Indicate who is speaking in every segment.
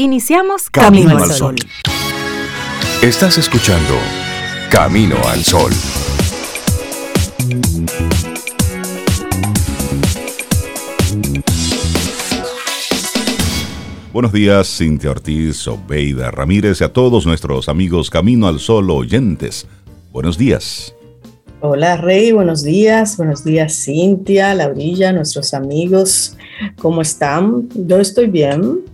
Speaker 1: Iniciamos Camino, al Sol.
Speaker 2: Estás escuchando Camino al Sol. Buenos días, Cintia Ortiz, Obeida Ramírez y a todos nuestros amigos Camino al Sol oyentes. Buenos días.
Speaker 3: Hola Rey, buenos días, buenos días Cintia, Laurilla, nuestros amigos, ¿cómo están? Yo estoy bien,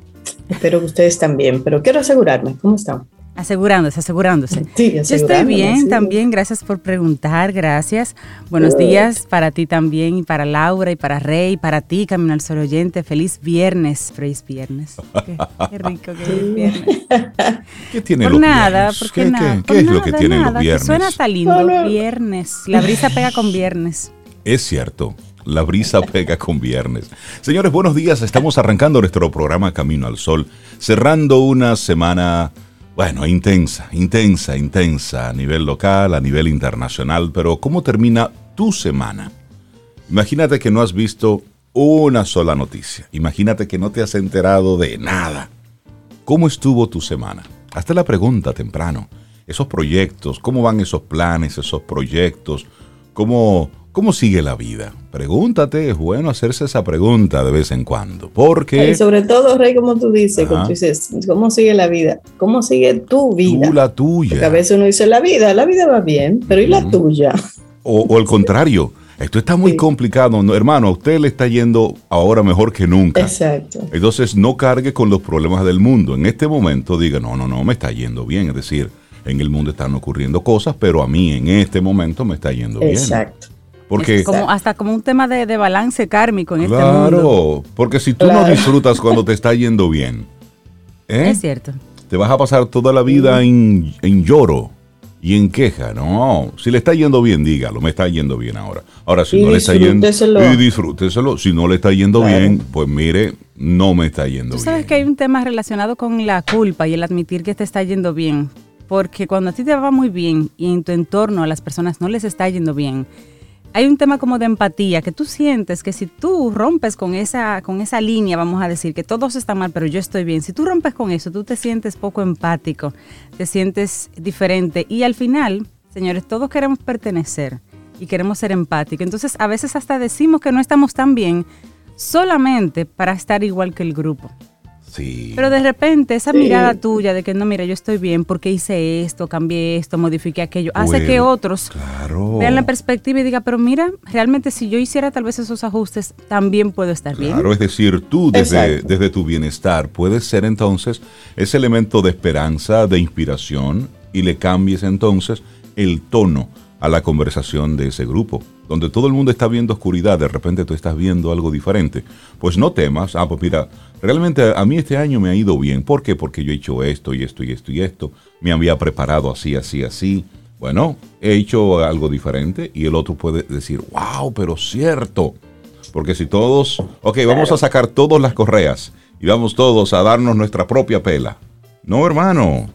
Speaker 3: espero que ustedes también, pero quiero asegurarme, ¿cómo están?
Speaker 1: Asegurándose, asegurándose.
Speaker 3: Sí,
Speaker 1: Yo estoy bien también, gracias por preguntar, gracias. Buenos días para ti también, y para Laura, y para Rey, y para ti, Camino al Sol Oyente. Feliz viernes, feliz viernes. Qué, rico que es viernes.
Speaker 2: ¿Qué tiene
Speaker 1: por
Speaker 2: los
Speaker 1: nada,
Speaker 2: viernes?
Speaker 1: porque
Speaker 2: ¿Qué,
Speaker 1: nada,
Speaker 2: qué-
Speaker 1: por
Speaker 2: qué es lo que tienen los
Speaker 1: que
Speaker 2: viernes?
Speaker 1: Suena hasta lindo, viernes. La brisa pega con viernes.
Speaker 2: Es cierto, la brisa pega con viernes. Señores, buenos días. Estamos arrancando nuestro programa Camino al Sol, cerrando una semana, bueno, intensa, intensa, intensa a nivel local, a nivel internacional. Pero ¿cómo termina tu semana? Imagínate que no has visto una sola noticia. Imagínate que no te has enterado de nada. ¿Cómo estuvo tu semana? Hazte la pregunta temprano. Esos proyectos, ¿cómo van esos planes, esos proyectos? ¿Cómo, cómo sigue la vida? Pregúntate, es bueno hacerse esa pregunta de vez en cuando. Porque
Speaker 3: Y sobre todo, Rey, como tú dices, como tú dices, ¿cómo sigue la vida? ¿Cómo sigue tu vida?
Speaker 2: tú la
Speaker 3: Porque a
Speaker 2: tuya.
Speaker 3: veces uno dice, la vida, la vida va bien, pero ¿y la
Speaker 2: Ujú.
Speaker 3: tuya?
Speaker 2: O, o al contrario, esto está muy
Speaker 3: Sí.
Speaker 2: complicado. No, hermano, a usted le está yendo ahora mejor que nunca.
Speaker 3: Exacto.
Speaker 2: Entonces no cargue con los problemas del mundo. En este momento diga, no, no, no, me está yendo bien. Es decir, en el mundo están ocurriendo cosas, pero a mí en este momento me está yendo bien.
Speaker 3: Exacto.
Speaker 2: Porque,
Speaker 1: Es como, hasta como un tema de, de balance kármico en este mundo.
Speaker 2: claro, porque si tú no disfrutas cuando te está yendo bien, ¿eh?
Speaker 1: Es cierto.
Speaker 2: te vas a pasar toda la vida en, en lloro y en queja. No, si le está yendo bien, dígalo, me está yendo bien ahora. Ahora, si
Speaker 3: Y
Speaker 2: no le está yendo, y disfrúteselo. Si no le está yendo
Speaker 3: Claro.
Speaker 2: bien, pues mire, no me está yendo
Speaker 1: Tú
Speaker 2: bien.
Speaker 1: sabes que hay un tema relacionado con la culpa y el admitir que te está yendo bien. Porque cuando a ti te va muy bien y en tu entorno a las personas no les está yendo bien, hay un tema como de empatía que tú sientes que si tú rompes con esa, con esa línea, vamos a decir que todos están mal, pero yo estoy bien. Si tú rompes con eso, tú te sientes poco empático, te sientes diferente y al final, señores, todos queremos pertenecer y queremos ser empáticos. Entonces, a veces hasta decimos que no estamos tan bien solamente para estar igual que el grupo.
Speaker 2: Sí.
Speaker 1: Pero de repente esa
Speaker 3: Sí.
Speaker 1: mirada tuya de que no, mira, yo estoy bien porque hice esto, cambié esto, modifiqué aquello, hace que otros
Speaker 2: Claro.
Speaker 1: vean la perspectiva y digan, pero mira, realmente si yo hiciera tal vez esos ajustes, también puedo estar bien.
Speaker 2: Claro, es decir, tú desde,
Speaker 3: Exacto.
Speaker 2: desde tu bienestar puedes ser entonces ese elemento de esperanza, de inspiración, y le cambies entonces el tono a la conversación de ese grupo. Donde todo el mundo está viendo oscuridad, de repente tú estás viendo algo diferente. Pues no temas, ah, pues mira, realmente a mí este año me ha ido bien. ¿Por qué? Porque yo he hecho esto y esto y esto y esto. Me había preparado así, así, así. Bueno, he hecho algo diferente y el otro puede decir, wow, pero cierto. Porque si todos, ok, vamos a sacar todas las correas y vamos todos a darnos nuestra propia pela. No, hermano.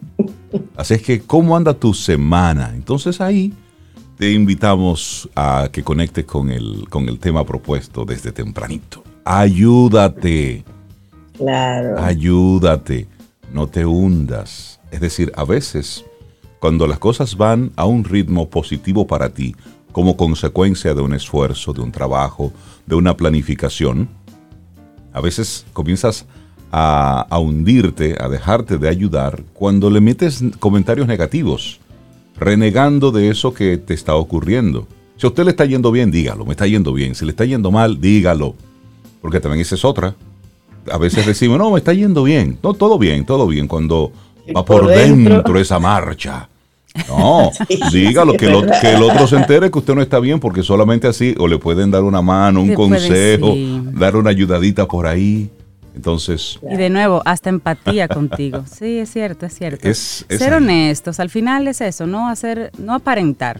Speaker 2: Así es que, ¿cómo anda tu semana? Entonces ahí te invitamos a que conectes con el, con el tema propuesto desde tempranito. Ayúdate,
Speaker 3: Claro.
Speaker 2: ayúdate, no te hundas. Es decir, a veces, cuando las cosas van a un ritmo positivo para ti, como consecuencia de un esfuerzo, de un trabajo, de una planificación, a veces comienzas a, a hundirte, a dejarte de ayudar cuando le metes comentarios negativos, renegando de eso que te está ocurriendo. Si a usted le está yendo bien, dígalo, me está yendo bien. Si le está yendo mal, dígalo. Porque también esa es otra. A veces decimos, no, me está yendo bien. No, todo bien, todo bien. Cuando va por
Speaker 3: por dentro.
Speaker 2: dentro esa marcha. No,
Speaker 3: Sí,
Speaker 2: dígalo,
Speaker 3: sí,
Speaker 2: que,
Speaker 3: verdad.
Speaker 2: que el otro se entere que usted no está bien, porque solamente así o le pueden dar una mano, un
Speaker 1: Le
Speaker 2: consejo, dar una ayudadita por ahí. Entonces,
Speaker 1: Y de nuevo, hasta empatía contigo. Sí, es cierto, es cierto.
Speaker 2: Es- es
Speaker 1: Ser
Speaker 2: ahí.
Speaker 1: honestos, al final es eso, no hacer, no aparentar.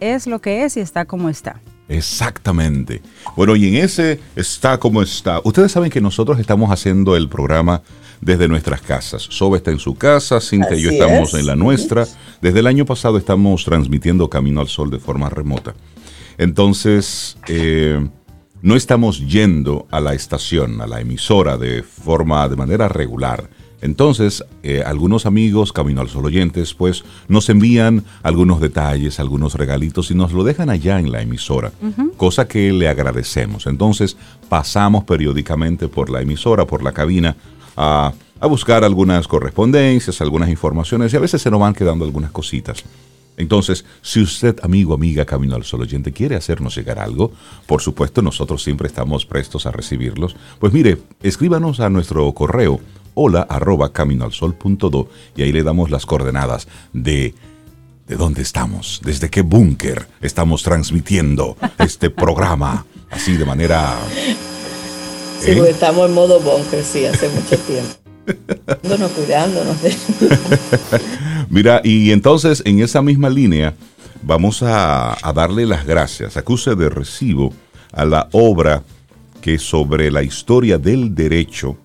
Speaker 1: Es lo que es y está como está.
Speaker 2: Exactamente. Bueno, y en ese está como está. Ustedes saben que nosotros estamos haciendo el programa desde nuestras casas. Sobe está en su casa, Cintia y yo estamos
Speaker 3: es.
Speaker 2: en la nuestra. Desde el año pasado estamos transmitiendo Camino al Sol de forma remota. Entonces, eh, no estamos yendo a la estación, a la emisora de forma, de manera regular. Entonces, eh, algunos amigos Camino al Sol oyentes, pues nos envían algunos detalles, algunos regalitos y nos lo dejan allá en la emisora, cosa que le agradecemos. Entonces, pasamos periódicamente por la emisora, por la cabina, a, a buscar algunas correspondencias, algunas informaciones y a veces se nos van quedando algunas cositas. Entonces, si usted, amigo, amiga, Camino al Sol oyente, quiere hacernos llegar algo, por supuesto nosotros siempre estamos prestos a recibirlos. Pues mire, escríbanos a nuestro correo hola arroba caminoalsol.do y ahí le damos las coordenadas de de dónde estamos, desde qué búnker estamos transmitiendo este programa, así de manera...
Speaker 3: Sí, ¿eh? estamos en modo búnker, sí, hace mucho tiempo. Cuidándonos.
Speaker 2: Mira, y entonces en esa misma línea vamos a, a darle las gracias, acuse de recibo a la obra que sobre la historia del derecho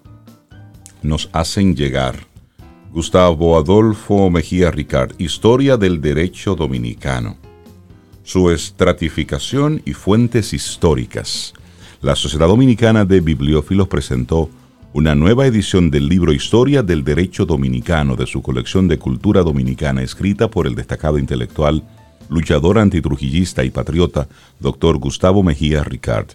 Speaker 2: nos hacen llegar. Gustavo Adolfo Mejía Ricard, Historia del Derecho Dominicano. Su estratificación y fuentes históricas. La Sociedad Dominicana de Bibliófilos presentó una nueva edición del libro Historia del Derecho Dominicano de su colección de cultura dominicana escrita por el destacado intelectual, luchador antitrujillista y patriota, doctor Gustavo Mejía Ricard.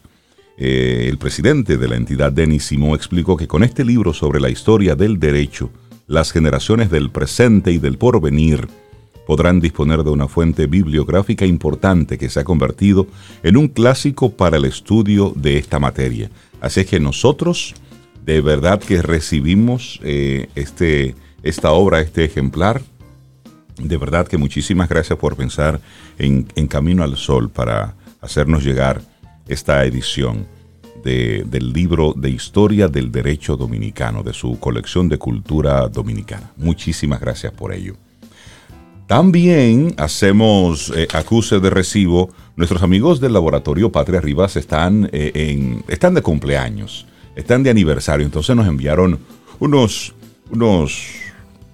Speaker 2: Eh, el presidente de la entidad, Denis Simó, explicó que con este libro sobre la historia del derecho, las generaciones del presente y del porvenir podrán disponer de una fuente bibliográfica importante que se ha convertido en un clásico para el estudio de esta materia. Así es que nosotros de verdad que recibimos eh, este, esta obra, este ejemplar. De verdad que muchísimas gracias por pensar en Camino al Sol para hacernos llegar esta edición del libro de Historia del Derecho Dominicano, de su colección de cultura dominicana. Muchísimas gracias por ello. También hacemos eh, acuse de recibo. Nuestros amigos del laboratorio Patria Rivas están, eh, en, están de cumpleaños, están de aniversario. Entonces nos enviaron unos, unos,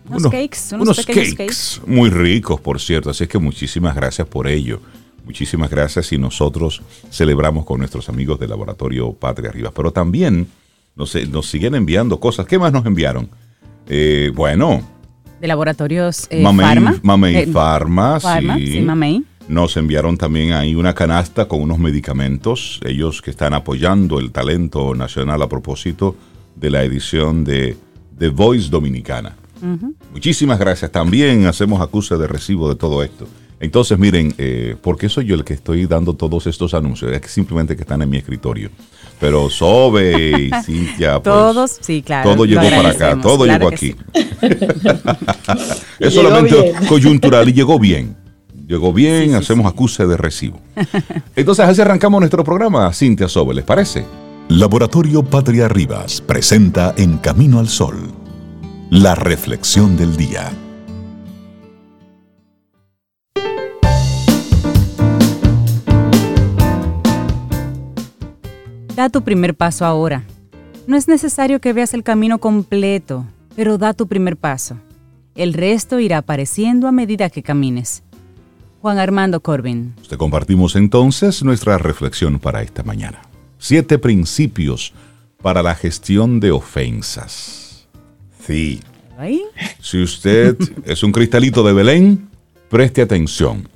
Speaker 1: unos, cakes, unos,
Speaker 2: cakes muy ricos, por cierto. Así es que muchísimas gracias por ello. Muchísimas gracias y nosotros celebramos con nuestros amigos del Laboratorio Patria Rivas. Pero también nos, nos siguen enviando cosas. ¿Qué más nos enviaron? Eh, bueno.
Speaker 1: De laboratorios
Speaker 2: eh, Mamey, Mamey eh, Pharma,
Speaker 1: sí. Mamey.
Speaker 2: Nos enviaron también ahí una canasta con unos medicamentos, ellos que están apoyando el talento nacional a propósito de la edición de The Voice Dominicana. Muchísimas gracias. También hacemos acuse de recibo de todo esto. Entonces, miren, eh, ¿por qué soy yo el que estoy dando todos estos anuncios? Es que simplemente que están en mi escritorio. Pero Sobe y Cintia,
Speaker 1: pues, todos, sí, claro.
Speaker 2: Todo llegó para acá, todo llegó aquí. es solamente coyuntural y llegó bien. Llegó bien, hacemos acuse de recibo. Entonces, así arrancamos nuestro programa, Cintia Sobe, ¿les parece?
Speaker 4: Laboratorio Patria Rivas presenta En Camino al Sol, la reflexión del día.
Speaker 1: Da tu primer paso ahora. No es necesario que veas el camino completo, pero da tu primer paso. El resto irá apareciendo a medida que camines. Juan Armando Corbin.
Speaker 2: Te compartimos entonces nuestra reflexión para esta mañana. Siete principios para la gestión de ofensas. Sí. Si usted es un cristalito de Belén, preste atención.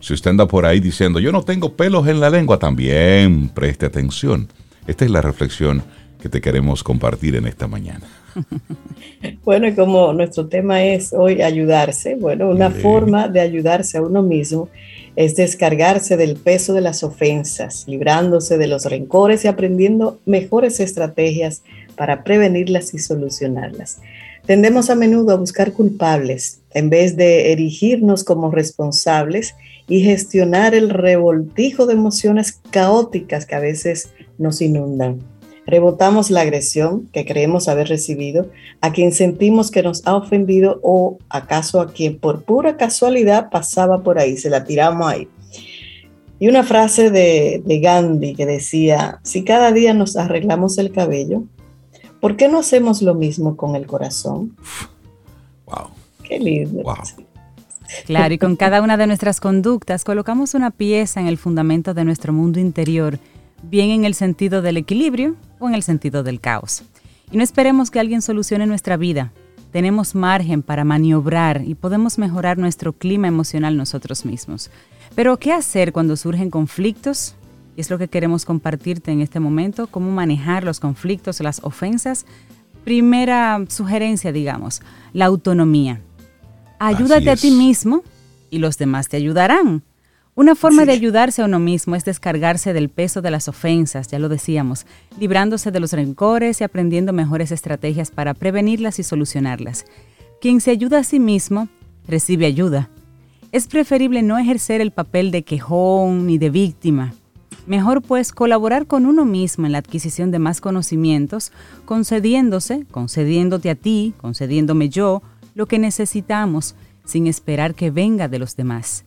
Speaker 2: Si usted anda por ahí diciendo, yo no tengo pelos en la lengua, también preste atención. Esta es la reflexión que te queremos compartir en esta mañana.
Speaker 3: Bueno, y como nuestro tema es hoy ayudarse, bueno, una forma de ayudarse a uno mismo es descargarse del peso de las ofensas, librándose de los rencores y aprendiendo mejores estrategias para prevenirlas y solucionarlas. Tendemos a menudo a buscar culpables en vez de erigirnos como responsables y gestionar el revoltijo de emociones caóticas que a veces nos inundan. Rebotamos la agresión que creemos haber recibido a quien sentimos que nos ha ofendido o acaso a quien por pura casualidad pasaba por ahí, se la tiramos ahí. Y una frase de, Gandhi que decía, si cada día nos arreglamos el cabello, ¿por qué no hacemos lo mismo con el corazón?
Speaker 2: Wow.
Speaker 3: Qué lindo.
Speaker 1: Claro, y con cada una de nuestras conductas colocamos una pieza en el fundamento de nuestro mundo interior bien en el sentido del equilibrio o en el sentido del caos. Y no esperemos que alguien solucione nuestra vida. tenemos margen para maniobrar y podemos mejorar nuestro clima emocional nosotros mismos. Pero, ¿qué hacer cuando surgen conflictos? Y es lo que queremos compartirte en este momento, cómo manejar los conflictos, las ofensas. Primera sugerencia, digamos, la autonomía. Ayúdate a ti mismo y los demás te ayudarán. Una forma de ayudarse a uno mismo es descargarse del peso de las ofensas, ya lo decíamos, librándose de los rencores y aprendiendo mejores estrategias para prevenirlas y solucionarlas. Quien se ayuda a sí mismo, recibe ayuda. Es preferible no ejercer el papel de quejón ni de víctima. Mejor pues colaborar con uno mismo en la adquisición de más conocimientos, concediéndose, concediéndote a ti, concediéndome yo, lo que necesitamos, sin esperar que venga de los demás.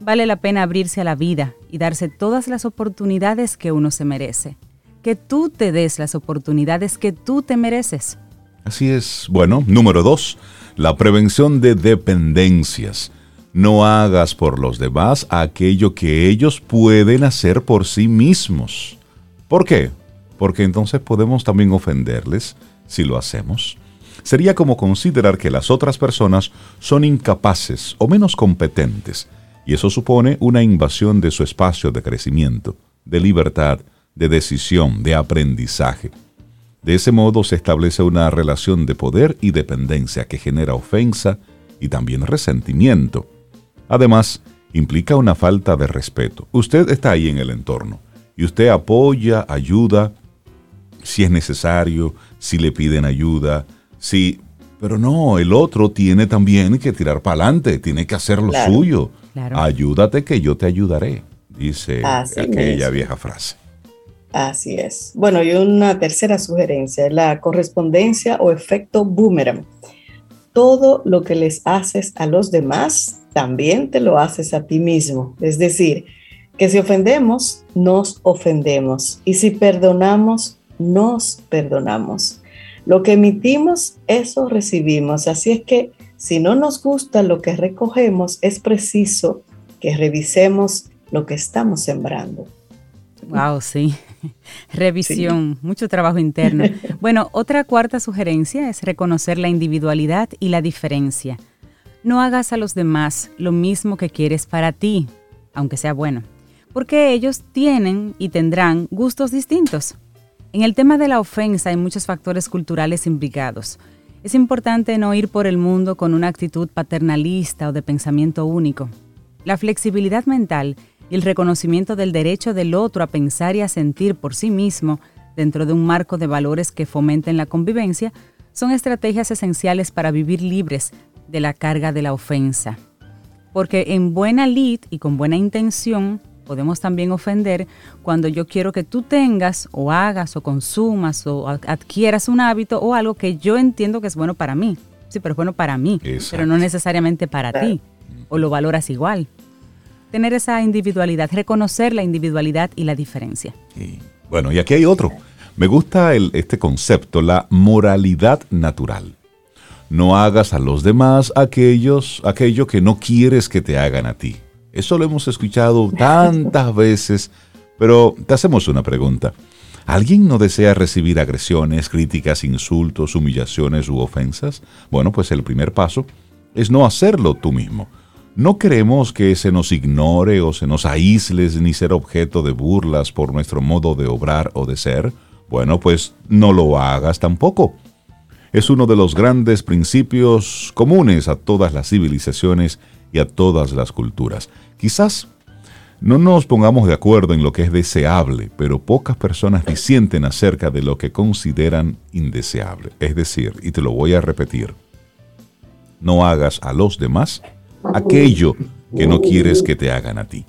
Speaker 1: Vale la pena abrirse a la vida y darse todas las oportunidades que uno se merece. Que tú te des las oportunidades que tú te mereces.
Speaker 2: Así es. Bueno, número dos, la prevención de dependencias. No hagas por los demás aquello que ellos pueden hacer por sí mismos. ¿Por qué? Porque entonces podemos también ofenderles si lo hacemos. Sería como considerar que las otras personas son incapaces o menos competentes y eso supone una invasión de su espacio de crecimiento, de libertad, de decisión, de aprendizaje. De ese modo se establece una relación de poder y dependencia que genera ofensa y también resentimiento. Además, implica una falta de respeto. Usted está ahí en el entorno y usted apoya, ayuda, si es necesario, si le piden ayuda, si... Pero no, el otro tiene también que tirar para adelante, tiene que hacer lo suyo. Ayúdate que yo te ayudaré, dice aquella vieja frase.
Speaker 3: Así es. Bueno, y una tercera sugerencia, la correspondencia o efecto boomerang. Todo lo que les haces a los demás, también te lo haces a ti mismo. Es decir, que si ofendemos, nos ofendemos. Y si perdonamos, nos perdonamos. Lo que emitimos, eso recibimos. Así es que si no nos gusta lo que recogemos, es preciso que revisemos lo que estamos sembrando.
Speaker 1: Wow, sí. Revisión, mucho trabajo interno. Bueno, otra cuarta sugerencia es reconocer la individualidad y la diferencia. No hagas a los demás lo mismo que quieres para ti, aunque sea bueno, porque ellos tienen y tendrán gustos distintos. En el tema de la ofensa hay muchos factores culturales implicados. Es importante no ir por el mundo con una actitud paternalista o de pensamiento único. La flexibilidad mental y el reconocimiento del derecho del otro a pensar y a sentir por sí mismo dentro de un marco de valores que fomenten la convivencia son estrategias esenciales para vivir libres de la carga de la ofensa. Porque en buena lid y con buena intención podemos también ofender cuando yo quiero que tú tengas o hagas o consumas o adquieras un hábito o algo que yo entiendo que es bueno para mí. Sí, pero es bueno para mí, pero no necesariamente para ti. O lo valoras igual. Tener esa individualidad, reconocer la individualidad y la diferencia.
Speaker 2: Bueno, y aquí hay otro. Me gusta el, este concepto, la moralidad natural. No hagas a los demás aquellos, aquello que no quieres que te hagan a ti. Eso lo hemos escuchado tantas veces, pero te hacemos una pregunta. ¿Alguien no desea recibir agresiones, críticas, insultos, humillaciones u ofensas? Bueno, pues el primer paso es no hacerlo tú mismo. No queremos que se nos ignore o se nos aísles ni ser objeto de burlas por nuestro modo de obrar o de ser. Bueno, pues no lo hagas tampoco. Es uno de los grandes principios comunes a todas las civilizaciones y a todas las culturas. Quizás no nos pongamos de acuerdo en lo que es deseable, pero pocas personas disienten acerca de lo que consideran indeseable. Es decir, y te lo voy a repetir, no hagas a los demás aquello que no quieres que te hagan a ti.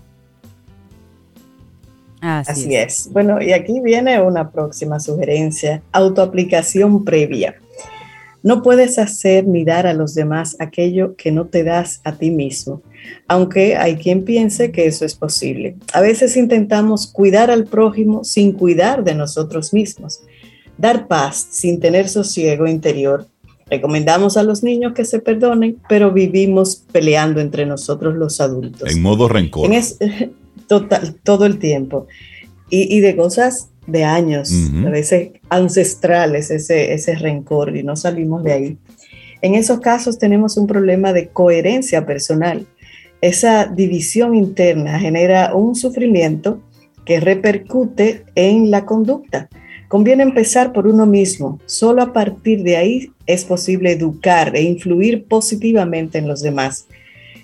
Speaker 3: Así, es. Bueno, y aquí viene una próxima sugerencia, autoaplicación previa. No puedes hacer ni dar a los demás aquello que no te das a ti mismo, aunque hay quien piense que eso es posible. A veces intentamos cuidar al prójimo sin cuidar de nosotros mismos, dar paz sin tener sosiego interior. Recomendamos a los niños que se perdonen, pero vivimos peleando entre nosotros los adultos.
Speaker 2: En modo rencor.
Speaker 3: total, todo el tiempo. Y, y de cosas de años, a veces ancestrales, ese, ese rencor y no salimos de ahí. En esos casos tenemos un problema de coherencia personal. Esa división interna genera un sufrimiento que repercute en la conducta. Conviene empezar por uno mismo. Solo a partir de ahí es posible educar e influir positivamente en los demás.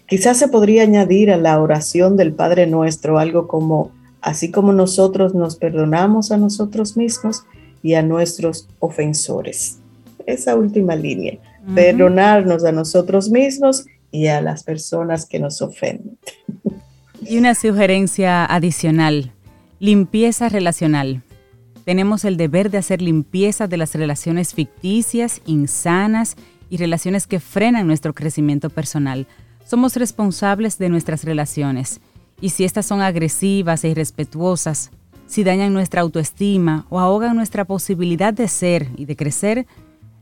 Speaker 3: Quizás se podría añadir a la oración del Padre Nuestro algo como, así como nosotros nos perdonamos a nosotros mismos y a nuestros ofensores. Esa última línea, perdonarnos a nosotros mismos y a las personas que nos ofenden.
Speaker 1: Y una sugerencia adicional, limpieza relacional. Tenemos el deber de hacer limpieza de las relaciones ficticias, insanas y relaciones que frenan nuestro crecimiento personal. Somos responsables de nuestras relaciones y si estas son agresivas e irrespetuosas, si dañan nuestra autoestima o ahogan nuestra posibilidad de ser y de crecer,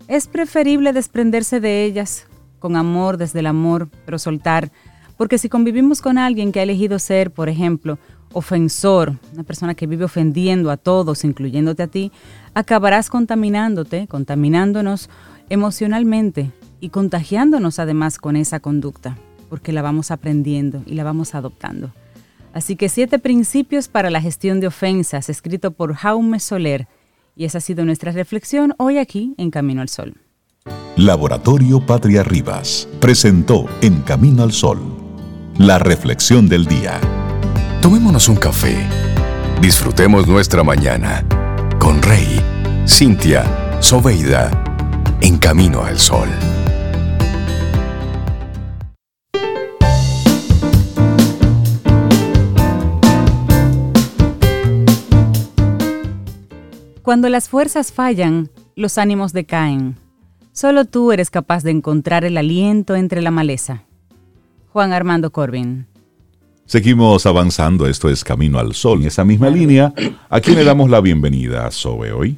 Speaker 1: es preferible desprenderse de ellas con amor desde el amor, pero soltar, porque si convivimos con alguien que ha elegido ser, por ejemplo, ofensor, una persona que vive ofendiendo a todos, incluyéndote a ti, acabarás contaminándote, contaminándonos emocionalmente y contagiándonos además con esa conducta, porque la vamos aprendiendo y la vamos adoptando. Así que siete principios para la gestión de ofensas, escrito por Jaume Soler, y esa ha sido nuestra reflexión hoy aquí en Camino al Sol.
Speaker 4: Laboratorio Patria Rivas presentó En Camino al Sol, la reflexión del día.
Speaker 5: Tomémonos un café. Disfrutemos nuestra mañana con Rey, Cintia, Soveida, en camino al sol.
Speaker 1: Cuando las fuerzas fallan, los ánimos decaen. Solo tú eres capaz de encontrar el aliento entre la maleza. Juan Armando Corbin.
Speaker 2: Seguimos avanzando, esto es Camino al Sol. En esa misma línea, ¿a quién le damos la bienvenida, Sobe, hoy?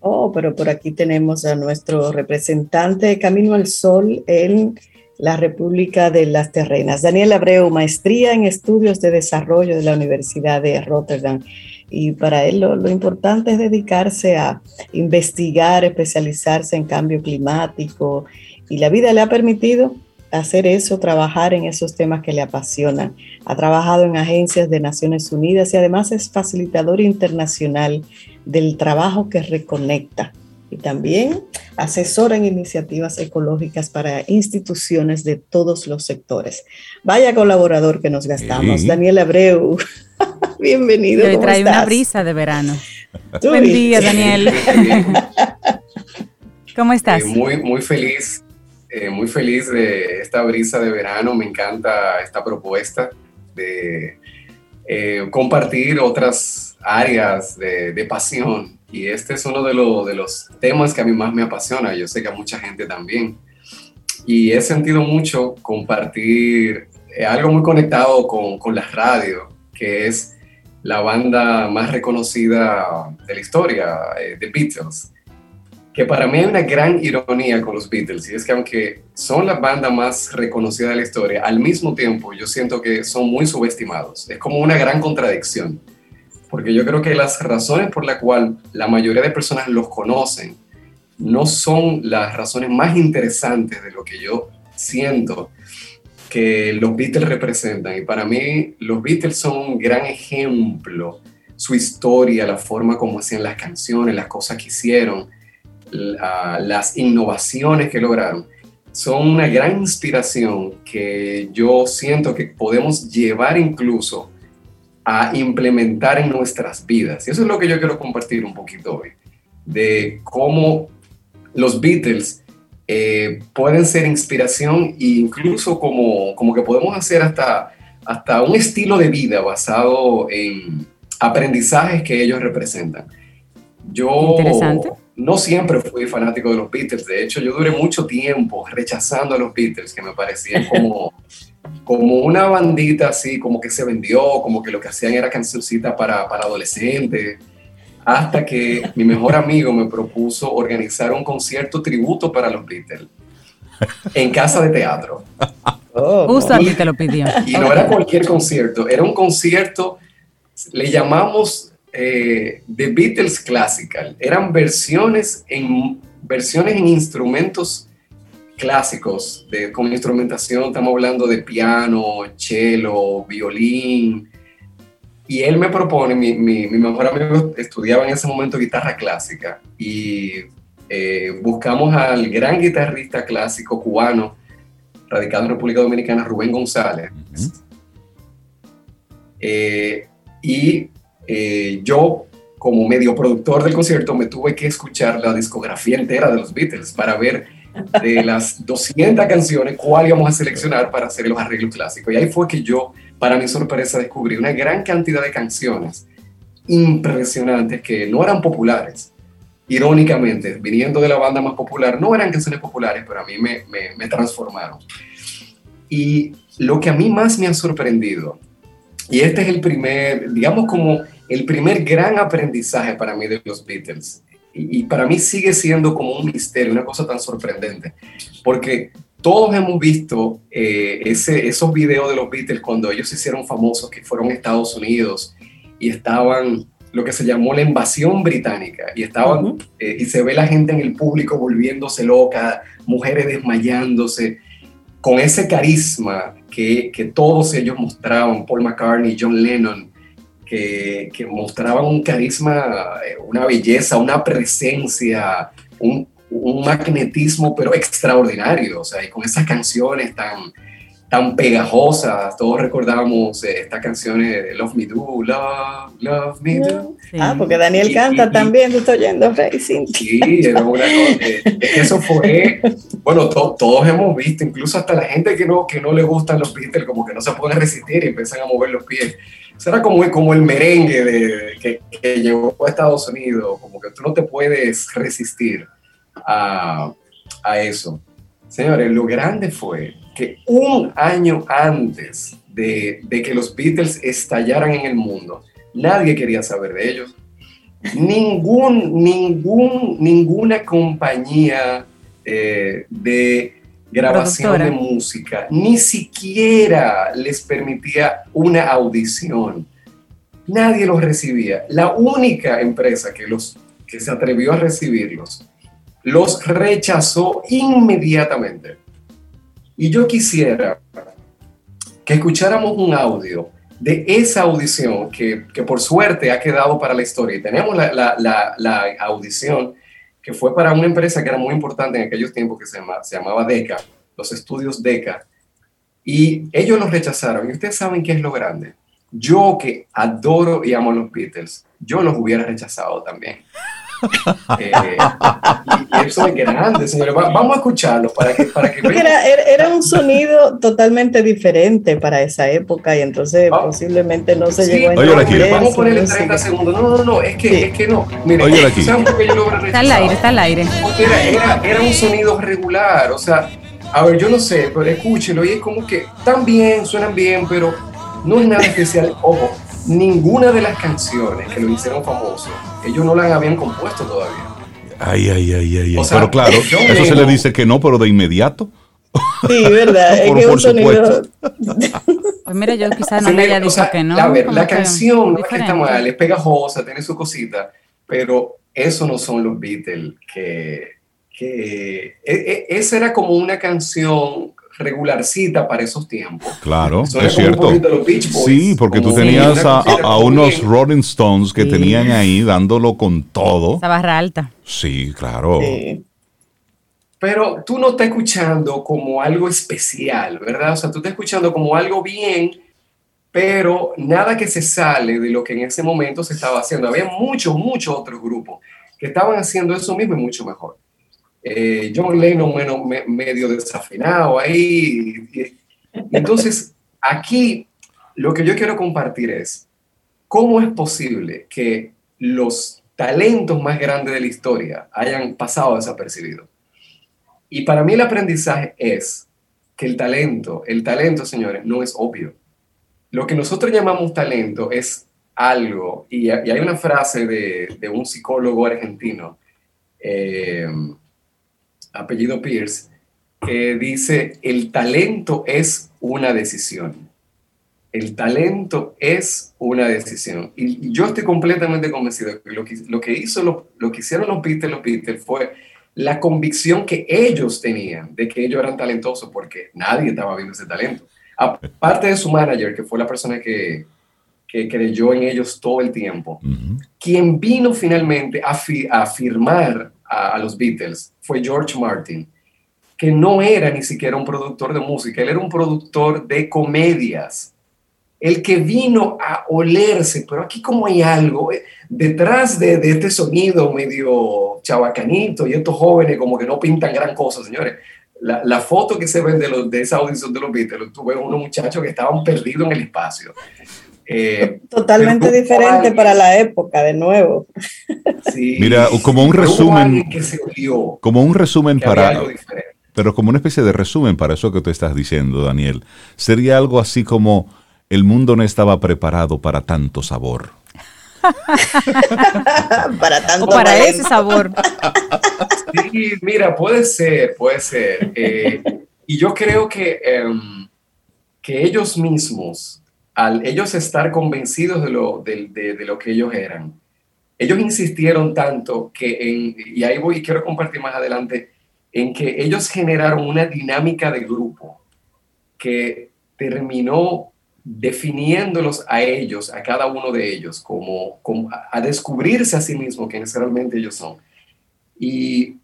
Speaker 3: Oh, pero por aquí tenemos a nuestro representante de Camino al Sol en la República de las Terrenas, Daniel Abreu, maestría en estudios de desarrollo de la Universidad de Rotterdam. Y para él lo, lo importante es dedicarse a investigar, especializarse en cambio climático. Y la vida le ha permitido hacer eso, trabajar en esos temas que le apasionan. Ha trabajado en agencias de Naciones Unidas y además es facilitador internacional del trabajo que reconecta y también asesora en iniciativas ecológicas para instituciones de todos los sectores. Vaya colaborador que nos gastamos, Daniel Abreu. Bienvenido.
Speaker 1: Hoy trae una brisa de verano. Buen día, Daniel. ¿Cómo estás?
Speaker 6: Eh, muy, muy feliz eh, muy feliz de esta brisa de verano, me encanta esta propuesta de eh, compartir otras áreas de, pasión y este es uno de, de, los temas que a mí más me apasiona, yo sé que a mucha gente también. Y he sentido mucho compartir eh, algo muy conectado con, con la radio, que es la banda más reconocida de la historia, The Beatles que para mí hay una gran ironía con los Beatles, y es que aunque son la banda más reconocida de la historia, al mismo tiempo yo siento que son muy subestimados. Es como una gran contradicción, porque yo creo que las razones por las cuales la mayoría de personas los conocen no son las razones más interesantes de lo que yo siento que los Beatles representan. Y para mí los Beatles son un gran ejemplo, su historia, la forma como hacían las canciones, las cosas que hicieron las innovaciones que lograron son una gran inspiración que yo siento que podemos llevar incluso a implementar en nuestras vidas. Y eso es lo que yo quiero compartir un poquito hoy, de cómo los Beatles eh, pueden ser inspiración e incluso como, como que podemos hacer hasta, hasta un estilo de vida basado en aprendizajes que ellos representan. Yo, no siempre fui fanático de los Beatles. De hecho, yo duré mucho tiempo rechazando a los Beatles, que me parecían como, como una bandita así, como que se vendió, como que lo que hacían era cancioncita para, para adolescentes. Hasta que mi mejor amigo me propuso organizar un concierto tributo para los Beatles en casa de teatro.
Speaker 1: Oh, a te lo pidió.
Speaker 6: Y no era cualquier concierto, era un concierto, le llamamos eh, The Beatles Classical. Eran versiones en, versiones en instrumentos clásicos de, con instrumentación, estamos hablando de piano, cello, violín. Y él me propone, mi, mi, mi mejor amigo estudiaba en ese momento guitarra clásica y eh, buscamos al gran guitarrista clásico cubano, radicado en República Dominicana, Rubén González. Eh, y eh, yo, como medio productor del concierto, me tuve que escuchar la discografía entera de los Beatles para ver de las 200 canciones cuál íbamos a seleccionar para hacer los arreglos clásicos. Y ahí fue que yo, para mi sorpresa, descubrí una gran cantidad de canciones impresionantes que no eran populares. Irónicamente, viniendo de la banda más popular, no eran canciones populares, pero a mí me, me, me transformaron. Y lo que a mí más me ha sorprendido, y este es el primer, digamos como el primer gran aprendizaje para mí de los Beatles, y, para mí sigue siendo como un misterio, una cosa tan sorprendente, porque todos hemos visto eh, ese, esos videos de los Beatles cuando ellos se hicieron famosos, que fueron a Estados Unidos y estaban lo que se llamó la invasión británica y estaban eh, y se ve la gente en el público volviéndose loca, mujeres desmayándose con ese carisma que, que todos ellos mostraban, Paul McCartney, John Lennon, que, que, mostraban un carisma, eh, una belleza, una presencia, un, un, magnetismo, pero extraordinario, o sea, y con esas canciones tan, tan pegajosas, todos recordamos eh, estas canciones de Love Me Do, Love, Love Me Do.
Speaker 3: Ah, porque Daniel canta también, tú estoy oyendo Racing.
Speaker 6: Sí, era una cosa, eso fue, bueno, todos hemos visto, incluso hasta la gente que no, que no le gustan los Beatles, como que no se pueden resistir y empiezan a mover los pies será como, como el merengue de, que, que, llegó a Estados Unidos, como que tú no te puedes resistir a, a eso. Señores, lo grande fue que un año antes de, de, que los Beatles estallaran en el mundo, nadie quería saber de ellos. Ningún, ningún, ninguna compañía eh, de grabación de música, ni siquiera les permitía una audición. Nadie los recibía. La única empresa que, los, que se atrevió a recibirlos los rechazó inmediatamente. Y yo quisiera que escucháramos un audio de esa audición que, que por suerte ha quedado para la historia. Y tenemos la, la, la audición que fue para una empresa que era muy importante en aquellos tiempos que se, se llamaba DECA, los estudios DECA, y ellos los rechazaron. Y ustedes saben qué es lo grande. Yo que adoro y amo a los Beatles, yo los hubiera rechazado también. Eh, y, eso es grande, señores. vamos a escucharlo para que, para que
Speaker 3: era, era, un sonido totalmente diferente para esa época y entonces posiblemente no se llegó a
Speaker 6: entender. Vamos a ponerle 30 segundos. No, no, no, es que, es que no. Mire,
Speaker 1: aquí. está al aire, está al aire.
Speaker 6: Era, era, era un sonido regular, o sea, a ver, yo no sé, pero escúchelo y es como que están bien, suenan bien, pero no es nada especial. Ojo, ninguna de las canciones que lo hicieron famoso, ellos no la habían compuesto todavía.
Speaker 2: Ay, ay, ay, ay. pero claro, eso se le dice que no, pero de inmediato.
Speaker 3: Sí, verdad. es que un sonido.
Speaker 1: Pues mira, yo quizás no le haya dicho que no.
Speaker 6: A ver, la canción no es que está mal, es pegajosa, tiene su cosita, pero eso no son los Beatles que, que e, e, esa era como una canción regularcita para esos tiempos.
Speaker 2: Claro, es cierto. sí, porque tú tenías a, unos Rolling Stones que tenían ahí dándolo con todo.
Speaker 1: Esa barra alta.
Speaker 2: Sí, claro.
Speaker 6: Pero tú no estás escuchando como algo especial, ¿verdad? O sea, tú estás escuchando como algo bien, pero nada que se sale de lo que en ese momento se estaba haciendo. Había muchos, muchos otros grupos que estaban haciendo eso mismo y mucho mejor. Eh, John Lennon menos, medio desafinado ahí. Entonces, aquí lo que yo quiero compartir es cómo es posible que los talentos más grandes de la historia hayan pasado desapercibidos. Y para mí el aprendizaje es que el talento, el talento, señores, no es obvio. Lo que nosotros llamamos talento es algo, y, hay una frase de, un psicólogo argentino, eh, apellido Pierce, que dice, el talento es una decisión. El talento es una decisión. Y yo estoy completamente convencido que lo que, lo que hizo, lo, que hicieron los Beatles, los Beatles fue la convicción que ellos tenían de que ellos eran talentosos, porque nadie estaba viendo ese talento. Aparte de su manager, que fue la persona que, que creyó en ellos todo el tiempo, quien vino finalmente a, a firmar a, a, los Beatles fue George Martin, que no era ni siquiera un productor de música, él era un productor de comedias el que vino a olerse, pero aquí como hay algo, eh, detrás de, este sonido medio chabacanito y estos jóvenes como que no pintan gran cosa, señores. La, foto que se ve de, los, de esa audición de los Beatles, tuve unos muchachos que estaban perdidos en el espacio.
Speaker 3: Eh, Totalmente diferente para la época, de nuevo.
Speaker 2: Mira, como un resumen. como un resumen para. Pero como una especie de resumen para eso que tú estás diciendo, Daniel. Sería algo así como el mundo no estaba preparado para tanto sabor.
Speaker 1: para tanto o para ese sabor.
Speaker 6: Sí, mira, puede ser, puede ser. Eh, y yo creo que, em, que ellos mismos, al ellos estar convencidos de lo, de, lo que ellos eran, ellos insistieron tanto que en, y ahí voy quiero compartir más adelante, en que ellos generaron una dinámica de grupo que terminó definiéndolos a ellos, a cada uno de ellos, como, a descubrirse a sí mismos quiénes realmente ellos son. Y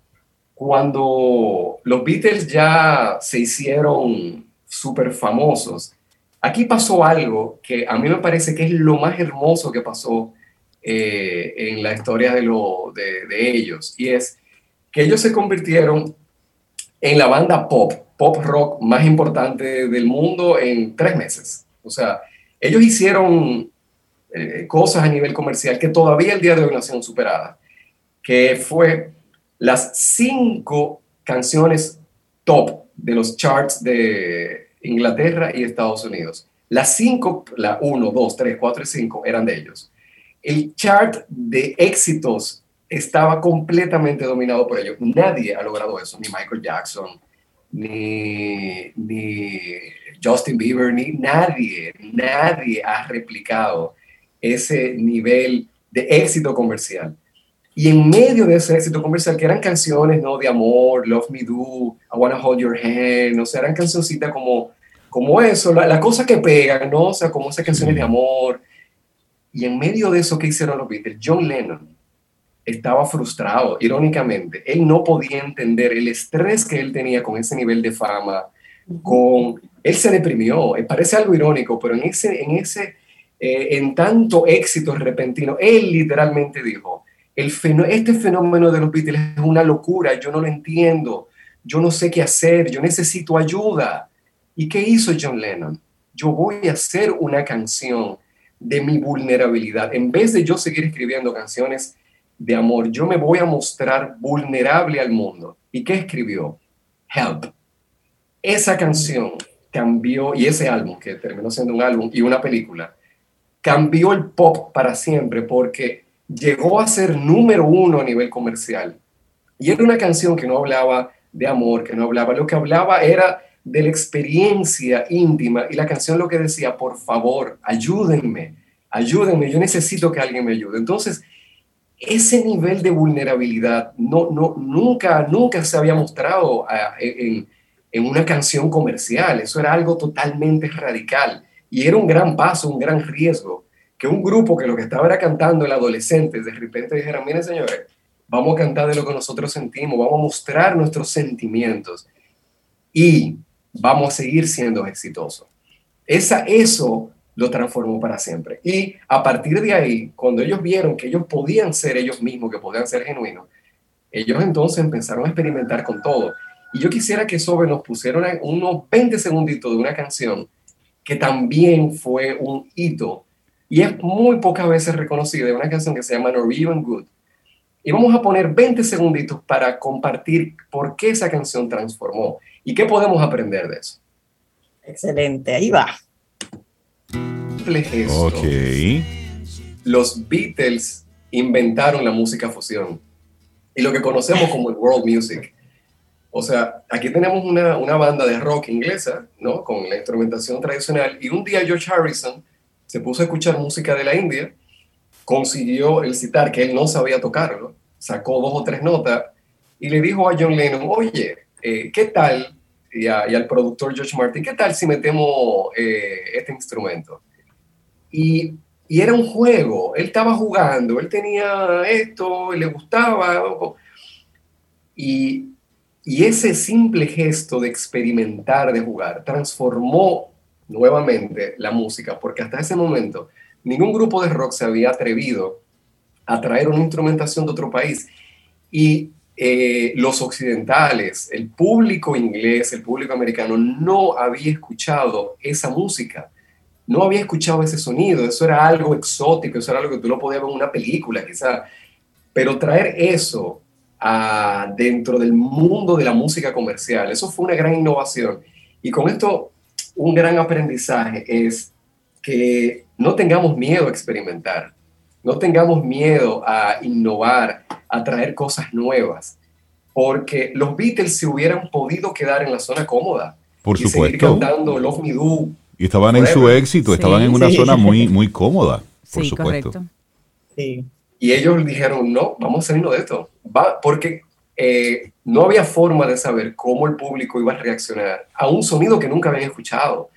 Speaker 6: cuando los Beatles ya se hicieron súper famosos, aquí pasó algo que a mí me parece que es lo más hermoso que pasó eh, en la historia de, lo, de, de ellos, y es que ellos se convirtieron en la banda pop, pop rock más importante del mundo en tres meses. O sea, ellos hicieron eh, cosas a nivel comercial que todavía el día de hoy no se han superado, que fue las cinco canciones top de los charts de Inglaterra y Estados Unidos. Las cinco, la 1, 2, 3, 4 y 5 eran de ellos. El chart de éxitos estaba completamente dominado por ellos. Nadie ha logrado eso, ni Michael Jackson, ni, Justin Bieber, ni nadie, nadie ha replicado ese nivel de éxito comercial. Y en medio de ese éxito comercial, que eran canciones ¿no? de amor, Love Me Do, I Wanna Hold Your Hand, o sea, eran cancioncitas como, como eso, la, cosa que pegan, ¿no? O sea, como esas canciones de amor. Y en medio de eso, ¿qué hicieron los Beatles? John Lennon estaba frustrado, irónicamente. Él no podía entender el estrés que él tenía con ese nivel de fama, con... Él se deprimió, eh, parece algo irónico, pero en ese, en ese, eh, en tanto éxito repentino, él literalmente dijo, el este fenómeno de los Beatles es una locura, yo no lo entiendo, yo no sé qué hacer, yo necesito ayuda. ¿Y qué hizo John Lennon? Yo voy a hacer una canción de mi vulnerabilidad. En vez de yo seguir escribiendo canciones de amor, yo me voy a mostrar vulnerable al mundo. ¿Y qué escribió? Help. Esa canción cambió, y ese álbum, que terminó siendo un álbum y una película, cambió el pop para siempre porque llegó a ser número uno a nivel comercial. Y era una canción que no hablaba de amor, que no hablaba, lo que hablaba era de la experiencia íntima y la canción lo que decía, por favor, ayúdenme, ayúdenme, yo necesito que alguien me ayude. Entonces, ese nivel de vulnerabilidad no, no, nunca, nunca se había mostrado ah, en, en, una canción comercial. Eso era algo totalmente radical y era un gran paso, un gran riesgo. Que un grupo que lo que estaba era cantando el adolescente, de repente dijeran, miren señores, vamos a cantar de lo que nosotros sentimos, vamos a mostrar nuestros sentimientos y vamos a seguir siendo exitosos. Esa, eso lo transformó para siempre. Y a partir de ahí, cuando ellos vieron que ellos podían ser ellos mismos, que podían ser genuinos, ellos entonces empezaron a experimentar con todo. Y yo quisiera que Sobe nos pusieron unos 20 segunditos de una canción que también fue un hito y es muy pocas veces reconocida, una canción que se llama Norwegian Good. Y vamos a poner 20 segunditos para compartir por qué esa canción transformó y qué podemos aprender de eso.
Speaker 3: Excelente, ahí va
Speaker 6: gesto, los Beatles inventaron la música fusión y lo que conocemos como el world music. O sea, aquí tenemos una, una, banda de rock inglesa, ¿no? Con la instrumentación tradicional. Y un día George Harrison se puso a escuchar música de la India, consiguió el citar, que él no sabía tocarlo, sacó dos o tres notas y le dijo a John Lennon, oye, eh, ¿qué tal? Y, al productor George Martin, ¿qué tal si metemos eh, este instrumento? Y, era un juego, él estaba jugando, él tenía esto, le gustaba. Y ese simple gesto de experimentar, de jugar, transformó nuevamente la música, porque hasta ese momento ningún grupo de rock se había atrevido a traer una instrumentación de otro país. Y eh, los occidentales, el público inglés, el público americano, no había escuchado esa música, no había escuchado ese sonido, eso era algo exótico, eso era algo que tú lo podías ver en una película quizá, pero traer eso a, dentro del mundo de la música comercial, eso fue una gran innovación. Y con esto, un gran aprendizaje es que no tengamos miedo a experimentar, no tengamos miedo a innovar, a traer cosas nuevas, porque los Beatles se hubieran podido quedar en la zona cómoda.
Speaker 2: Por
Speaker 6: y
Speaker 2: supuesto. Seguir
Speaker 6: cantando Love Me Do.
Speaker 2: Y estaban en su éxito, estaban en una zona muy, muy cómoda, por supuesto.
Speaker 6: Correcto. Sí. Y ellos dijeron, no, vamos a salirnos de esto. Va, porque eh, no había forma de saber cómo el público iba a reaccionar a un sonido que nunca habían escuchado.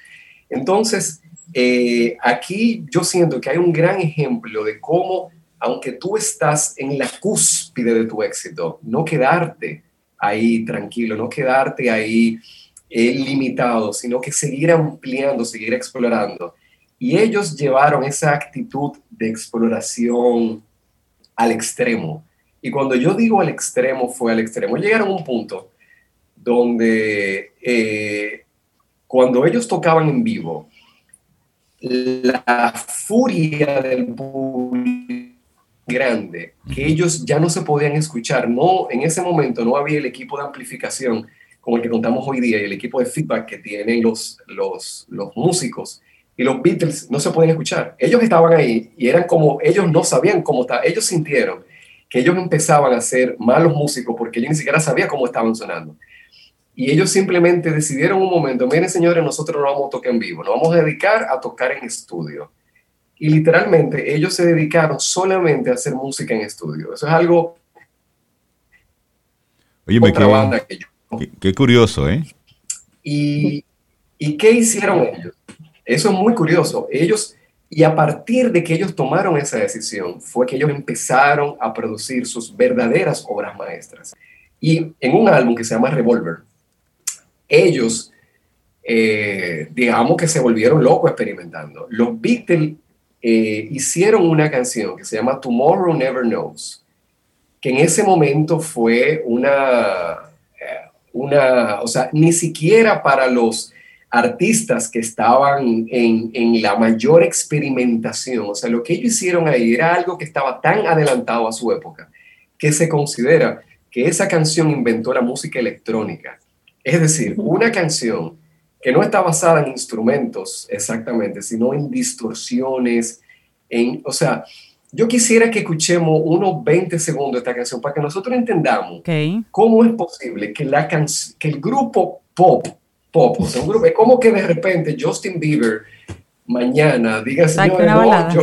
Speaker 6: Entonces, eh, aquí yo siento que hay un gran ejemplo de cómo, aunque tú estás en la cúspide de tu éxito, no quedarte ahí tranquilo, no quedarte ahí eh, limitado, sino que seguir ampliando, seguir explorando. Y ellos llevaron esa actitud de exploración al extremo. Y cuando yo digo al extremo, fue al extremo. Llegaron a un punto donde eh, cuando ellos tocaban en vivo, la furia del público grande, que ellos ya no se podían escuchar. No, en ese momento no había el equipo de amplificación como el que contamos hoy día y el equipo de feedback que tienen los, los, los músicos. Y los Beatles no se podían escuchar. Ellos estaban ahí y eran como, ellos no sabían cómo estaba. Ellos sintieron que ellos empezaban a ser malos músicos porque ellos ni siquiera sabían cómo estaban sonando. Y ellos simplemente decidieron un momento, miren señores, nosotros no vamos a tocar en vivo, nos vamos a dedicar a tocar en estudio. Y literalmente ellos se dedicaron solamente a hacer música en estudio. Eso es algo...
Speaker 2: Oye, me banda que qué, curioso, ¿eh?
Speaker 6: Y, ¿Y qué hicieron ellos? Eso es muy curioso. Ellos, y a partir de que ellos tomaron esa decisión, fue que ellos empezaron a producir sus verdaderas obras maestras. Y en un álbum que se llama Revolver, ellos, eh, digamos que se volvieron locos experimentando. Los Beatles eh, hicieron una canción que se llama Tomorrow Never Knows, que en ese momento fue una, eh, una o sea, ni siquiera para los artistas que estaban en, en, la mayor experimentación, o sea, lo que ellos hicieron ahí era algo que estaba tan adelantado a su época, que se considera que esa canción inventó la música electrónica. Es decir, una canción que no está basada en instrumentos exactamente, sino en distorsiones, en, o sea, yo quisiera que escuchemos unos 20 segundos de esta canción para que nosotros entendamos cómo es posible que, la que el grupo pop, pop, o sea, un grupo, es como que de repente Justin Bieber mañana diga, señor, no, yo,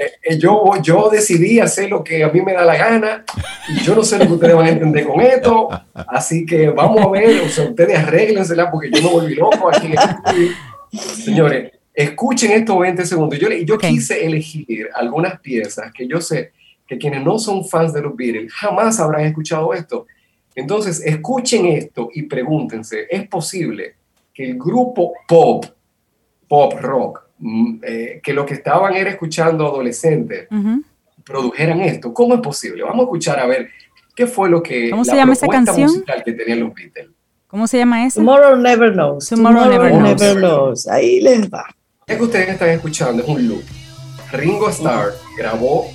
Speaker 6: eh, yo, yo decidí hacer lo que a mí me da la gana y yo no sé lo que ustedes van a entender con esto, así que vamos a ver, o sea, ustedes arréglensela porque yo me volví loco aquí. Señores, escuchen estos 20 segundos. Yo, yo quise elegir algunas piezas que yo sé que quienes no son fans de los Beatles jamás habrán escuchado esto. Entonces, escuchen esto y pregúntense, ¿es posible que el grupo pop, pop rock, eh, que lo que estaban era escuchando adolescentes produjeran esto. ¿Cómo es posible? Vamos a escuchar a ver qué fue lo que
Speaker 1: ¿Cómo se llama esa canción? musical
Speaker 6: que tenían los Beatles.
Speaker 1: ¿Cómo se llama esa?
Speaker 3: Tomorrow Never Knows.
Speaker 1: Tomorrow, never, knows.
Speaker 3: Ahí les va.
Speaker 6: Es que ustedes están escuchando es un loop. Ringo Starr grabó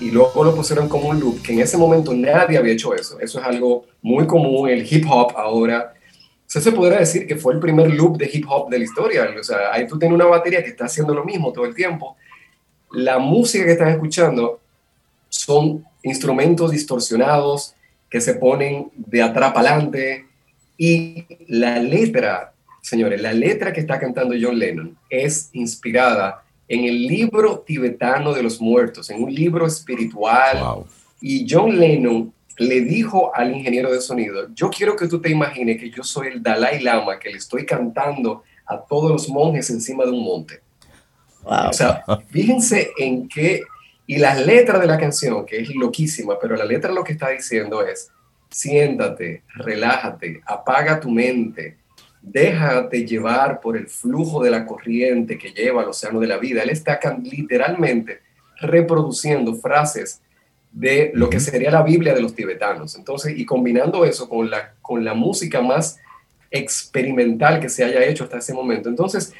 Speaker 6: y luego lo pusieron como un loop, que en ese momento nadie había hecho eso. Eso es algo muy común, el hip hop ahora sea, se podría decir que fue el primer loop de hip hop de la historia. O sea, ahí tú tienes una batería que está haciendo lo mismo todo el tiempo. La música que están escuchando son instrumentos distorsionados que se ponen de atrás para adelante. Y la letra, señores, la letra que está cantando John Lennon es inspirada en el libro tibetano de los muertos, en un libro espiritual. Y John Lennon le dijo al ingeniero de sonido, yo quiero que tú te imagines que yo soy el Dalai Lama que le estoy cantando a todos los monjes encima de un monte. O sea, fíjense en qué, y la letra de la canción, que es loquísima, pero la letra lo que está diciendo es, siéntate, relájate, apaga tu mente, déjate llevar por el flujo de la corriente que lleva al océano de la vida. Él está literalmente reproduciendo frases de lo que sería la Biblia de los tibetanos. Entonces, y combinando eso con la, con la música más experimental que se haya hecho hasta ese momento. Entonces,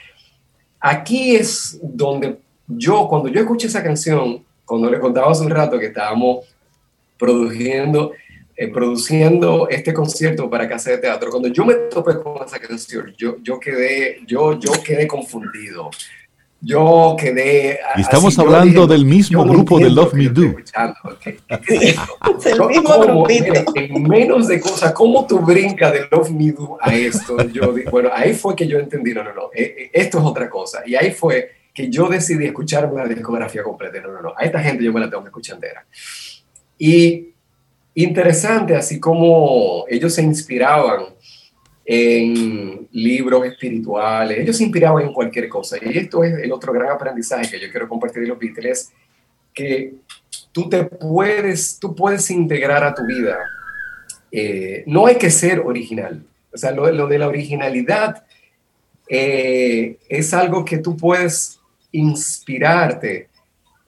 Speaker 6: aquí es donde yo, cuando yo escuché esa canción, cuando le contaba hace un rato que estábamos produciendo eh, produciendo este concierto para Casa de Teatro, cuando yo me topé con esa canción, yo, yo, quedé, yo, yo quedé confundido. Yo quedé...
Speaker 2: Y estamos hablando del mismo grupo de Love Me Do.
Speaker 6: el mismo En menos de cosas, ¿cómo tú brincas de Love Me Do a esto? Yo, bueno, ahí fue que yo entendí, no, no, no, eh, eh, esto es otra cosa. Y ahí fue que yo decidí escuchar una discografía completa. No, no, no, a esta gente yo me la tengo que escuchar entera. Y interesante, así como ellos se inspiraban en libros espirituales, ellos se inspiraban en cualquier cosa. Y esto es el otro gran aprendizaje que yo quiero compartir de los Beatles, que tú te puedes, tú puedes integrar a tu vida. Eh, no hay que ser original. O sea, lo, de la originalidad eh, es algo que tú puedes inspirarte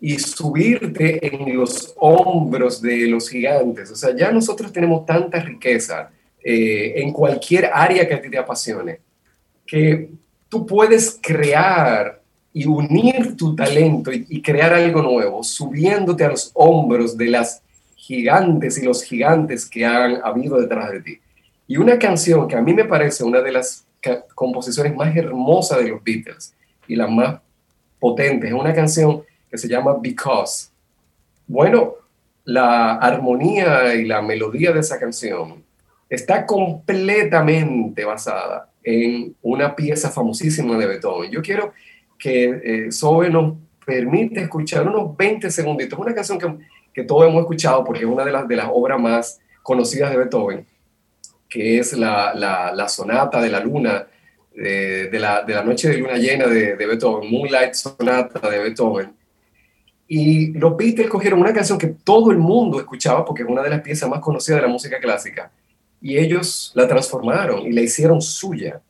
Speaker 6: y subirte en los hombros de los gigantes. O sea, ya nosotros tenemos tanta riqueza eh, en cualquier área que te apasione, que tú puedes crear y unir tu talento y, crear algo nuevo, subiéndote a los hombros de las gigantes y los gigantes que han habido detrás de ti. Y una canción que a mí me parece una de las composiciones más hermosas de los Beatles y la más potente, es una canción que se llama Because. Bueno, la armonía y la melodía de esa canción está completamente basada en una pieza famosísima de Beethoven. Yo quiero que eh, Sobe nos permite escuchar unos 20 segunditos, una canción que, que todos hemos escuchado porque es una de las, de las obras más conocidas de Beethoven, que es la, la, sonata de la luna, de, la, de, la, noche de luna llena de, de Beethoven, Moonlight Sonata de Beethoven, y los Beatles cogieron una canción que todo el mundo escuchaba porque es una de las piezas más conocidas de la música clásica y ellos la transformaron y la hicieron suya.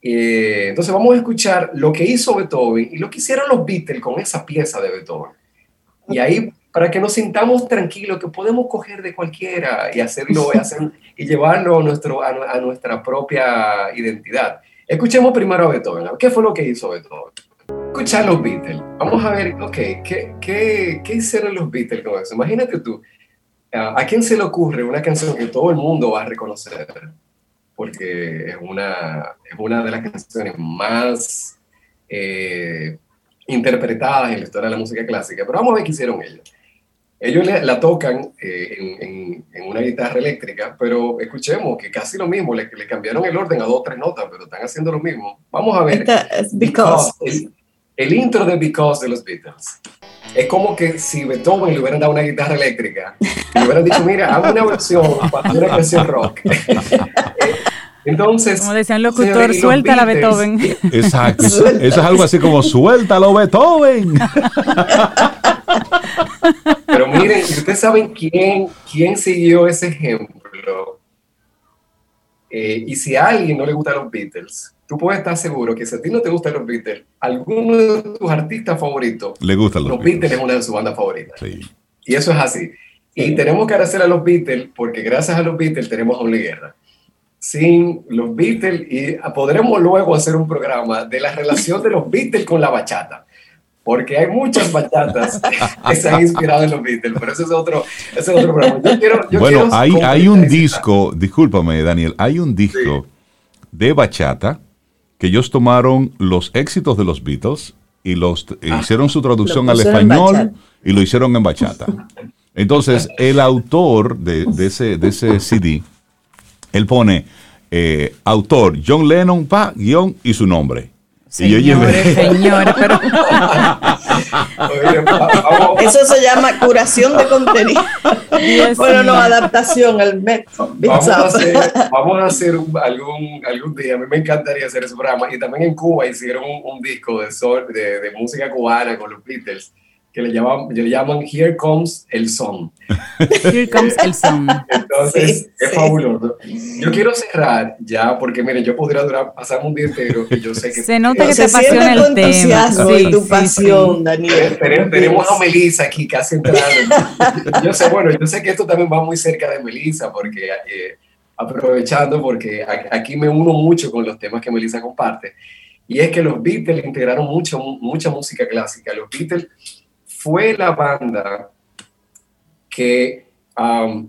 Speaker 6: Eh, entonces vamos a escuchar lo que hizo Beethoven y lo que hicieron los Beatles con esa pieza de Beethoven. Y ahí, para que nos sintamos tranquilos, que podemos coger de cualquiera y hacerlo hacer, y llevarlo a, nuestro, a nuestra propia identidad. Escuchemos primero a Beethoven. ¿Qué fue lo que hizo Beethoven? escuchar los Beatles. Vamos a ver, ok, ¿qué, qué, qué hicieron los Beatles con eso? Imagínate tú, ¿a quién se le ocurre una canción que todo el mundo va a reconocer? Porque es una, es una de las canciones más eh, interpretadas en la historia de la música clásica. Pero vamos a ver qué hicieron ellos. Ellos la tocan eh, en, en, una guitarra eléctrica, pero escuchemos que casi lo mismo, le, le, cambiaron el orden a dos o tres notas, pero están haciendo lo mismo. Vamos a ver.
Speaker 3: because
Speaker 6: el intro de Because de los Beatles. Es como que si Beethoven le hubieran dado una guitarra eléctrica, le hubieran dicho, mira, hago una versión para una canción rock. Entonces,
Speaker 1: como decía el locutor, suelta la Beethoven.
Speaker 2: Exacto, eso, es algo así como suéltalo Beethoven.
Speaker 6: Pero miren, ustedes saben quién, quién siguió ese ejemplo, eh, y si a alguien no le gustan los Beatles, tú puedes estar seguro que si a ti no te gustan los Beatles, alguno de tus artistas favoritos,
Speaker 2: le gustan los,
Speaker 6: los Beatles. es una de sus bandas favoritas. Y eso es así. Y tenemos que agradecer a los Beatles porque gracias a los Beatles tenemos doble guerra. Sin los Beatles, y podremos luego hacer un programa de la relación de los Beatles con la bachata porque hay muchas bachatas que se han inspirado en los Beatles, pero ese es otro, ese es otro programa. Yo quiero, yo
Speaker 2: bueno, hay, hay un disco, discúlpame Daniel, hay un disco de bachata que ellos tomaron los éxitos de los Beatles y los ah, hicieron su traducción al español y lo hicieron en bachata. Entonces, el autor de, ese, de ese CD, él pone eh, autor John Lennon, pa, guion y su nombre.
Speaker 1: Señores, señores, pero...
Speaker 3: Eso se llama curación de contenido. bueno, no, adaptación al método.
Speaker 6: Vamos a hacer, vamos a hacer algún, algún día, a mí me encantaría hacer ese programa. Y también en Cuba hicieron un, disco de, de, de música cubana con los Beatles que le llaman, le llaman Here Comes el Son.
Speaker 1: Here Comes el Son.
Speaker 6: Entonces, es fabuloso. Yo quiero cerrar ya, porque miren, yo podría durar, pasarme un día entero y yo sé que...
Speaker 1: Se nota que te apasiona el tema.
Speaker 3: Sí, tu pasión, Daniel.
Speaker 6: Tenemos, a Melissa aquí casi entrando. yo sé, bueno, yo sé que esto también va muy cerca de Melissa, porque eh, aprovechando, porque aquí me uno mucho con los temas que Melissa comparte, y es que los Beatles integraron mucho, mucha música clásica. Los Beatles fue la banda que um,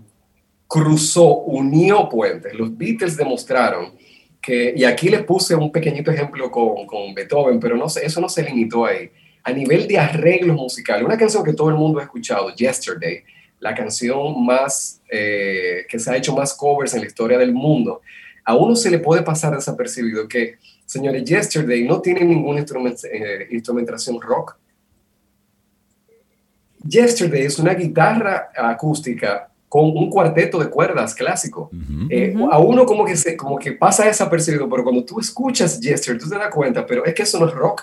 Speaker 6: cruzó, unió puentes. Los Beatles demostraron que, y aquí les puse un pequeñito ejemplo con, con Beethoven, pero no eso no se limitó ahí. A nivel de arreglos musicales, una canción que todo el mundo ha escuchado, Yesterday, la canción más eh, que se ha hecho más covers en la historia del mundo, a uno se le puede pasar desapercibido que, señores, Yesterday no tiene ninguna eh, instrumentación rock, Yesterday es una guitarra acústica con un cuarteto de cuerdas clásico. Eh, a uno como que, se, como que pasa desapercibido, pero cuando tú escuchas Yesterday, tú te das cuenta, pero es que eso no es rock.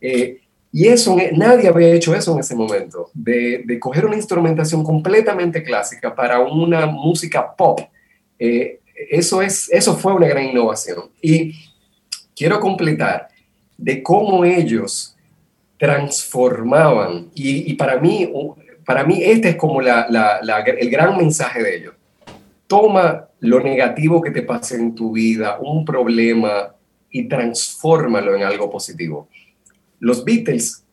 Speaker 6: Eh, y eso, nadie había hecho eso en ese momento, de, de, coger una instrumentación completamente clásica para una música pop. Eh, eso, es, eso fue una gran innovación. Y quiero completar de cómo ellos transformaban. Y, para, mí, para mí este es como el gran mensaje de ellos. Toma lo negativo que te pase en tu vida, un problema, y transfórmalo en algo positivo. Los Beatles,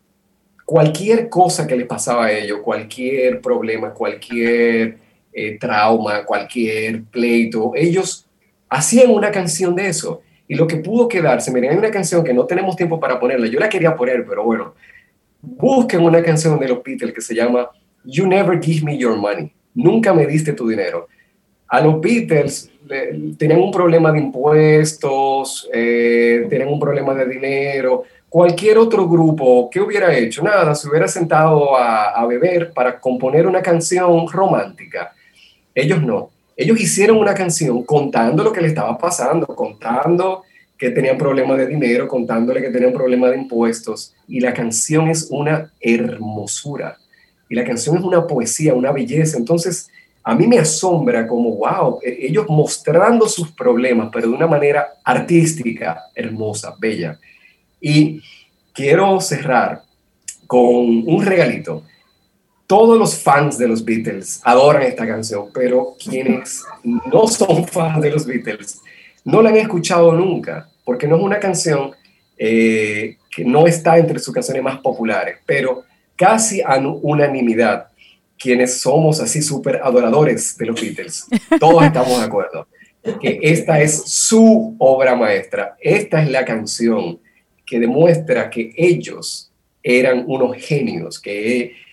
Speaker 6: cualquier cosa que les pasaba a ellos, cualquier problema, cualquier eh, trauma, cualquier pleito, ellos hacían una canción de eso. Y lo que pudo quedarse, miren, hay una canción que no tenemos tiempo para ponerla, yo la quería poner, pero bueno, busquen una canción de los Beatles que se llama You Never Give Me Your Money, nunca me diste tu dinero. A los Beatles tenían un problema de impuestos, eh, tenían un problema de dinero, cualquier otro grupo, ¿qué hubiera hecho? Nada, se hubiera sentado a, a beber para componer una canción romántica. Ellos no ellos hicieron una canción contando lo que le estaba pasando, contando que tenían problemas de dinero, contándole que tenían problemas de impuestos. Y la canción es una hermosura. Y la canción es una poesía, una belleza. Entonces, a mí me asombra como, wow, e-, ellos mostrando sus problemas, pero de una manera artística, hermosa, bella. Y quiero cerrar con un regalito todos los fans de los Beatles adoran esta canción, pero quienes no son fans de los Beatles no la han escuchado nunca, porque no es una canción eh, que no está entre sus canciones más populares, pero casi a unanimidad, quienes somos así súper adoradores de los Beatles, todos estamos de acuerdo, que esta es su obra maestra, esta es la canción que demuestra que ellos eran unos genios, que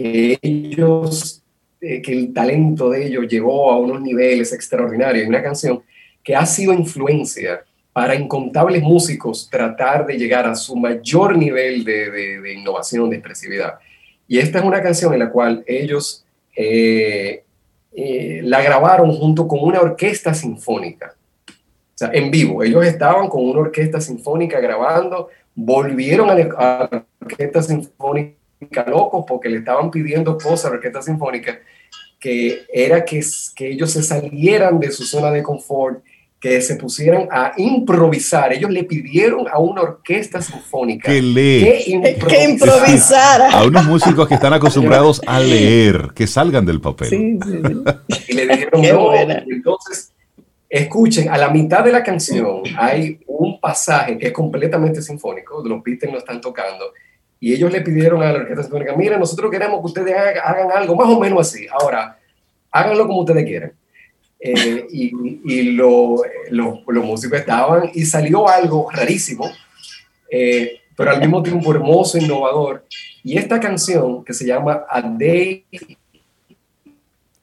Speaker 6: que ellos, eh, que el talento de ellos llegó a unos niveles extraordinarios. Una canción que ha sido influencia para incontables músicos tratar de llegar a su mayor nivel de, innovación, de expresividad. Y esta es una canción en la cual ellos eh, eh, la grabaron junto con una orquesta sinfónica. O sea, en vivo. Ellos estaban con una orquesta sinfónica grabando, volvieron a la orquesta sinfónica locos porque le estaban pidiendo cosas a la orquesta sinfónica que era que, que ellos se salieran de su zona de confort, que se pusieran a improvisar. Ellos le pidieron a una orquesta sinfónica
Speaker 2: que, lee.
Speaker 3: que, improvisara.
Speaker 2: A unos músicos que están acostumbrados a leer, que salgan del papel.
Speaker 6: Y le dijeron, no, entonces, escuchen, a la mitad de la canción hay un pasaje que es completamente sinfónico, los Beatles no están tocando, y ellos le pidieron a la Orquesta Sinfónica, mira, nosotros queremos que ustedes hagan, algo más o menos así. Ahora, háganlo como ustedes quieran. Eh, y, y los músicos estaban y salió algo rarísimo, eh, pero al mismo tiempo hermoso, innovador. Y esta canción que se llama A Day...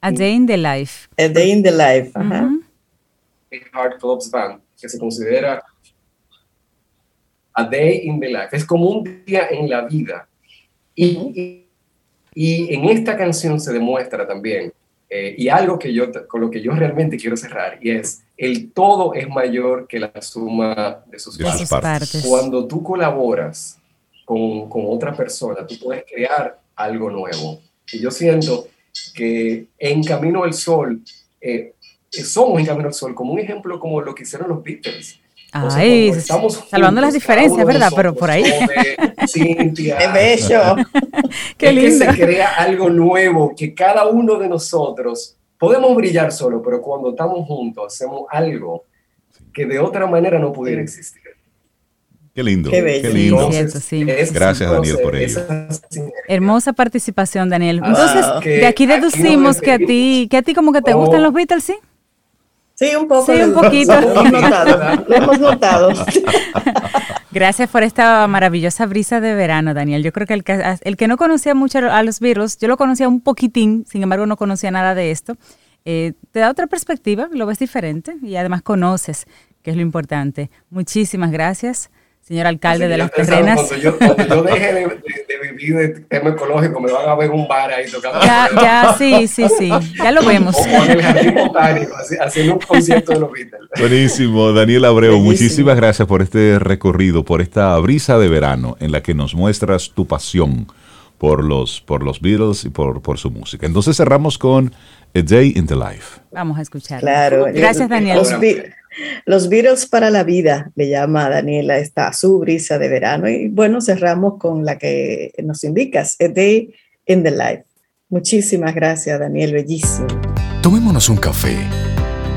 Speaker 1: A Day in the Life.
Speaker 3: A Day in the Life. Ajá.
Speaker 6: Hard Clubs Band, que se considera a day in the life, es como un día en la vida. Y, y, en esta canción se demuestra también, eh, y algo que yo, con lo que yo realmente quiero cerrar, y es, el todo es mayor que la suma de sus, partes. Cuando tú colaboras con, con otra persona, tú puedes crear algo nuevo. Y yo siento que en Camino al Sol, eh, somos en Camino al Sol, como un ejemplo como lo que hicieron los Beatles.
Speaker 1: Ay, salvando las diferencias, ¿verdad? Pero por ahí.
Speaker 6: Cintia.
Speaker 3: ¡Qué bello!
Speaker 1: ¡Qué lindo!
Speaker 6: Que se crea algo nuevo, que cada uno de nosotros podemos brillar solo, pero cuando estamos juntos hacemos algo que de otra manera no pudiera existir.
Speaker 2: Qué lindo. Qué, bello. lindo. Gracias, Daniel, por ello.
Speaker 1: Hermosa participación, Daniel. Entonces, de aquí deducimos que a ti, que a ti como que te gustan oh. los Beatles, ¿sí?
Speaker 3: Sí, un poco.
Speaker 1: Sí, un poquito.
Speaker 3: Lo hemos notado. Lo hemos notado.
Speaker 1: Gracias por esta maravillosa brisa de verano, Daniel. Yo creo que el que, el que no conocía mucho a los Beatles, yo lo conocía un poquitín, sin embargo no conocía nada de esto. Eh, te da otra perspectiva, lo ves diferente y además conoces, que es lo importante. Muchísimas gracias señor alcalde de las terrenas.
Speaker 6: Cuando yo, yo deje de, de, vivir de tema ecológico, me van a ver un bar ahí tocando.
Speaker 1: Ya, ya, sí, sí, sí, ya lo vemos.
Speaker 6: O en el jardín botánico, haciendo un concierto de los Beatles.
Speaker 2: Buenísimo, Daniel Abreu, muchísimas gracias por este recorrido, por esta brisa de verano en la que nos muestras tu pasión por los, por los Beatles y por, por su música. Entonces cerramos con A Day in the Life.
Speaker 1: Vamos a escuchar.
Speaker 3: Claro.
Speaker 1: Gracias, Daniel.
Speaker 3: Los Beatles para la vida, le llama Daniela esta su brisa de verano. Y bueno, cerramos con la que nos indicas, A Day in the Life. Muchísimas gracias, Daniel, bellísimo.
Speaker 5: Tomémonos un café.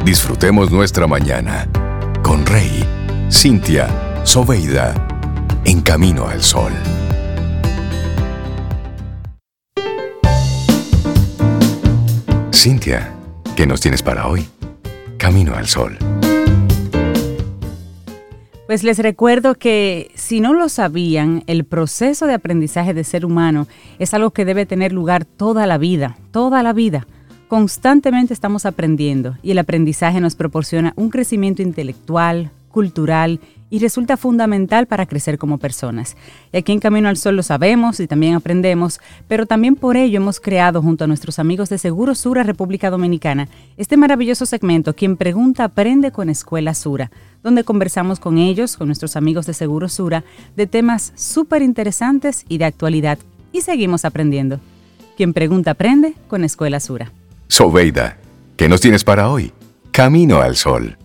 Speaker 5: Disfrutemos nuestra mañana con Rey, Cintia, Soveida, en camino al sol. Cintia, ¿qué nos tienes para hoy? Camino al sol.
Speaker 1: Pues les recuerdo que si no lo sabían, el proceso de aprendizaje de ser humano es algo que debe tener lugar toda la vida, toda la vida. Constantemente estamos aprendiendo y el aprendizaje nos proporciona un crecimiento intelectual, cultural y resulta fundamental para crecer como personas. Y aquí en Camino al Sol lo sabemos y también aprendemos, pero también por ello hemos creado junto a nuestros amigos de Seguro Sura República Dominicana este maravilloso segmento Quien pregunta aprende con Escuela Sura, donde conversamos con ellos, con nuestros amigos de Seguro Sura, de temas súper interesantes y de actualidad. Y seguimos aprendiendo. Quien pregunta aprende con Escuela Sura.
Speaker 5: Sobeida, ¿qué nos tienes para hoy? Camino al Sol.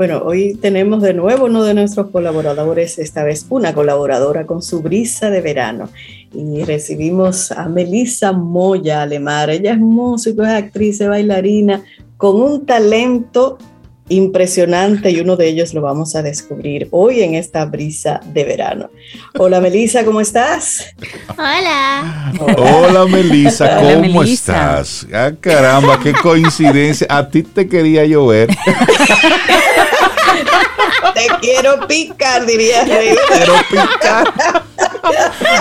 Speaker 3: Bueno, hoy tenemos de nuevo uno de nuestros colaboradores, esta vez una colaboradora con su brisa de verano. Y recibimos a Melissa Moya Alemar. Ella es músico, es actriz, es bailarina, con un talento impresionante y uno de ellos lo vamos a descubrir hoy en esta brisa de verano. Hola Melissa, ¿cómo estás?
Speaker 7: Hola.
Speaker 2: Hola, Melissa, ¿cómo estás? Ah, caramba, qué coincidencia. A ti te quería llover.
Speaker 3: Te quiero picar, diría Rey.
Speaker 2: Quiero picar.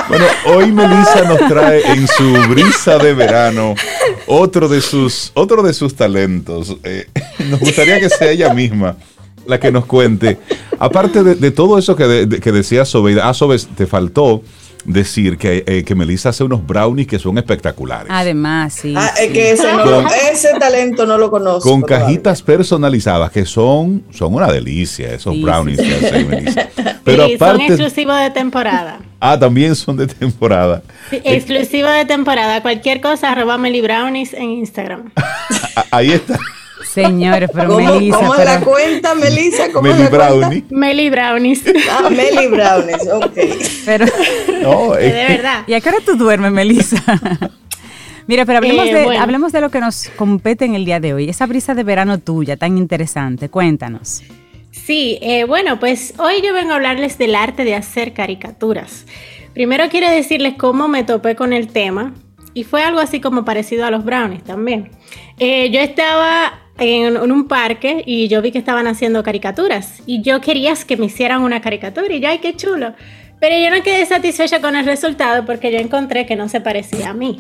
Speaker 2: Bueno, hoy Melissa nos trae en su brisa de verano otro de sus, otro de sus talentos. Eh, nos gustaría que sea ella misma la que nos cuente. Aparte de, todo eso que, que decía Sobeida, ah, Sobe, te faltó decir que, eh, que Melissa hace unos brownies que son espectaculares.
Speaker 1: Además, sí.
Speaker 3: Ah, es que ese, talento no lo conozco.
Speaker 2: Con cajitas personalizadas que son, son una delicia, esos brownies que hace Melissa.
Speaker 7: Pero aparte, son exclusivos de temporada.
Speaker 2: Ah, también son de temporada.
Speaker 7: Sí, exclusivo de temporada. Cualquier cosa, arroba Meli Brownies en Instagram.
Speaker 2: Ahí está.
Speaker 1: Señores, pero
Speaker 3: ¿Cómo,
Speaker 1: Melissa.
Speaker 3: ¿Cómo la cuenta, Melissa? ¿Cómo
Speaker 2: Meli Brownie.
Speaker 7: Meli Brownies.
Speaker 3: Ah, Meli Brownies, ok.
Speaker 1: Pero,
Speaker 2: no,
Speaker 7: de verdad.
Speaker 1: ¿Y a qué hora tú duermes, Melissa? Mira, pero hablemos, eh, de, hablemos de lo que nos compete en el día de hoy. Esa brisa de verano tuya, tan interesante. Cuéntanos.
Speaker 7: Sí, eh, bueno, pues hoy yo vengo a hablarles del arte de hacer caricaturas. Primero quiero decirles cómo me topé con el tema y fue algo así como parecido a los brownies también. Eh, yo estaba en, un parque y yo vi que estaban haciendo caricaturas y yo quería que me hicieran una caricatura y ya, ¡ay, qué chulo! Pero yo no quedé satisfecha con el resultado porque yo encontré que no se parecía a mí.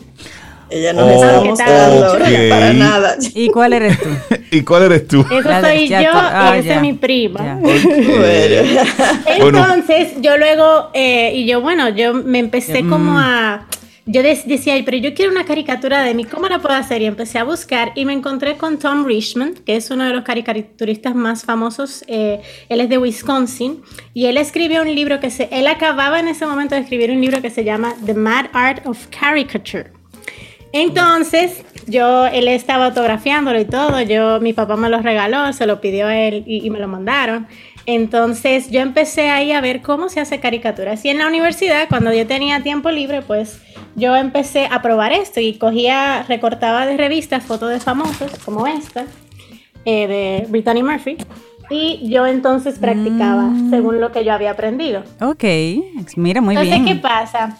Speaker 3: Ella no
Speaker 2: Oh,
Speaker 3: está mostrando
Speaker 2: ok.
Speaker 3: para nada.
Speaker 1: ¿Y cuál eres tú?
Speaker 2: ¿Y cuál eres tú?
Speaker 7: Eso soy
Speaker 1: ya
Speaker 7: yo
Speaker 1: ah,
Speaker 7: y esa es mi prima.
Speaker 3: Bueno.
Speaker 7: Entonces, yo luego, eh, y yo, bueno, yo me empecé
Speaker 1: Mm.
Speaker 7: como a. Yo decía, "Ay, pero yo quiero una caricatura de mí, ¿cómo la puedo hacer? Y empecé a buscar y me encontré con Tom Richmond, que es uno de los caricaturistas más famosos. eh, él es de Wisconsin y él escribió un libro que se. Él acababa en ese momento de escribir un libro que se llama The Mad Art of Caricature. Entonces, yo, él estaba autografiándolo y todo, yo, mi papá me lo regaló, se lo pidió a él y me lo mandaron. Entonces, yo empecé ahí a ver cómo se hace caricaturas. Y en la universidad, cuando yo tenía tiempo libre, pues yo empecé a probar esto y cogía, recortaba de revistas fotos de famosos, como esta, eh, de Brittany Murphy. Y yo entonces practicaba según lo que yo había aprendido.
Speaker 1: Ok, mira, muy
Speaker 7: Entonces, ¿qué
Speaker 1: bien.
Speaker 7: pasa?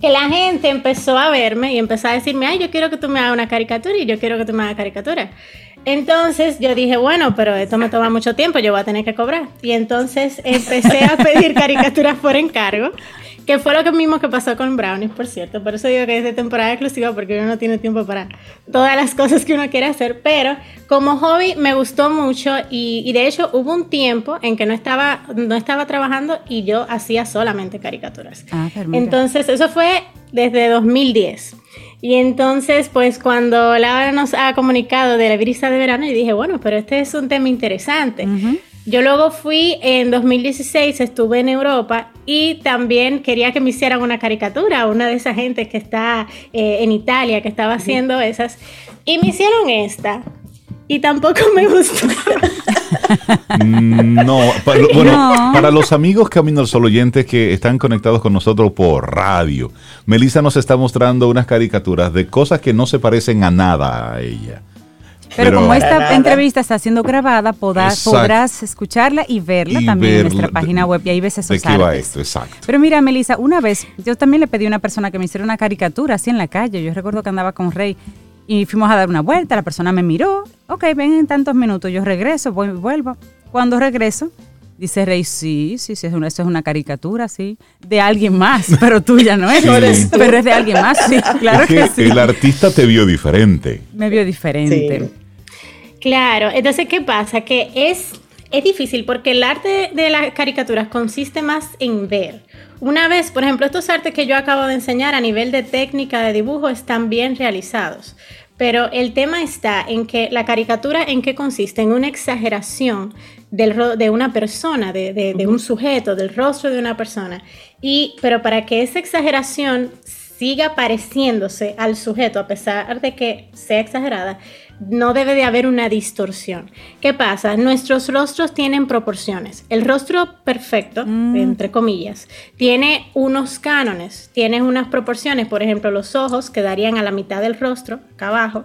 Speaker 7: Que la gente empezó a verme y empezó a decirme, ay, yo quiero que tú me hagas una caricatura y yo quiero que tú me hagas caricatura. Entonces yo dije, bueno, pero esto me toma mucho tiempo, yo voy a tener que cobrar. Y entonces empecé a pedir caricaturas por encargo, que fue lo que mismo que pasó con Brownies, por cierto. Por eso digo que es de temporada exclusiva, porque uno no tiene tiempo para todas las cosas que uno quiere hacer. Pero como hobby me gustó mucho y, y de hecho hubo un tiempo en que no estaba, no estaba trabajando y yo hacía solamente caricaturas.
Speaker 1: Ah.
Speaker 7: Entonces, eso fue desde 2010. Y entonces, pues cuando Laura nos ha comunicado de la brisa de verano, y dije, bueno, pero este es un tema interesante. Yo luego fui en 2016, estuve en Europa y también quería que me hicieran una caricatura, una de esas gente que está eh, en Italia, que estaba haciendo esas. Y me hicieron esta. Y tampoco me gustó.
Speaker 2: Mm, No, pa- lo- bueno,
Speaker 1: No.
Speaker 2: para los amigos Camino al Sol oyentes que están conectados con nosotros por radio, Melissa nos está mostrando unas caricaturas de cosas que no se parecen a nada a ella.
Speaker 1: Pero, como
Speaker 3: Para
Speaker 1: esta
Speaker 3: nada.
Speaker 1: entrevista está siendo grabada, podrás, escucharla y verla
Speaker 2: Y
Speaker 1: también en nuestra página web y ahí ves esos
Speaker 2: ¿De qué va
Speaker 1: artes.
Speaker 2: esto? Exacto.
Speaker 1: Pero mira, Melissa, una vez yo también le pedí a una persona que me hiciera una caricatura así en la calle. Yo recuerdo que andaba con Rey y fuimos a dar una vuelta. La persona me miró. Ok, ven en tantos minutos. Yo regreso, voy, vuelvo. Cuando regreso, dice Rey, sí, sí, sí, eso es una caricatura, sí. De alguien más, pero tuya no es.
Speaker 2: Sí.
Speaker 1: Pero es de alguien más, sí. Claro
Speaker 2: es
Speaker 1: que,
Speaker 2: que
Speaker 1: sí.
Speaker 2: el artista te vio diferente.
Speaker 1: Me vio diferente.
Speaker 3: Sí.
Speaker 7: Claro, entonces, ¿qué pasa? Que es, es difícil porque el arte de las caricaturas consiste más en ver. Una vez, por ejemplo, estos artes que yo acabo de enseñar a nivel de técnica de dibujo están bien realizados. Pero el tema está en que la caricatura en qué consiste? En una exageración del de una persona, de, de- de un sujeto, del rostro de una persona. Y, pero para que esa exageración siga pareciéndose al sujeto, a pesar de que sea exagerada, no debe de haber una distorsión. ¿Qué pasa? Nuestros rostros tienen proporciones. El rostro perfecto, entre comillas, tiene unos cánones, tiene unas proporciones. Por ejemplo, los ojos quedarían a la mitad del rostro, acá abajo,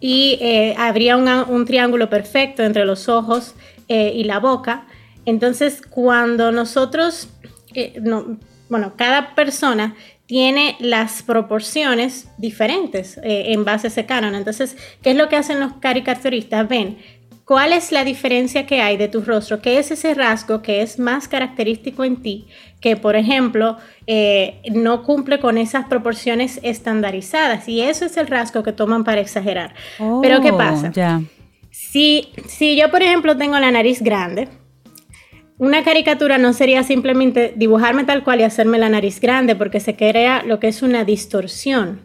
Speaker 7: y eh, habría un, un triángulo perfecto entre los ojos eh, y la boca. Entonces, cuando nosotros, eh, no, bueno, cada persona tiene las proporciones diferentes eh, en base a ese canon. Entonces, ¿qué es lo que hacen los caricaturistas? Ven, ¿cuál es la diferencia que hay de tu rostro? ¿Qué es ese rasgo que es más característico en ti? Que, por ejemplo, eh, no cumple con esas proporciones estandarizadas. Y eso es el rasgo que toman para exagerar. Pero, ¿qué
Speaker 1: Oh,
Speaker 7: pasa? Si, si yo, por ejemplo, tengo la nariz grande, una caricatura no sería simplemente dibujarme tal cual y hacerme la nariz grande, porque se crea lo que es una distorsión.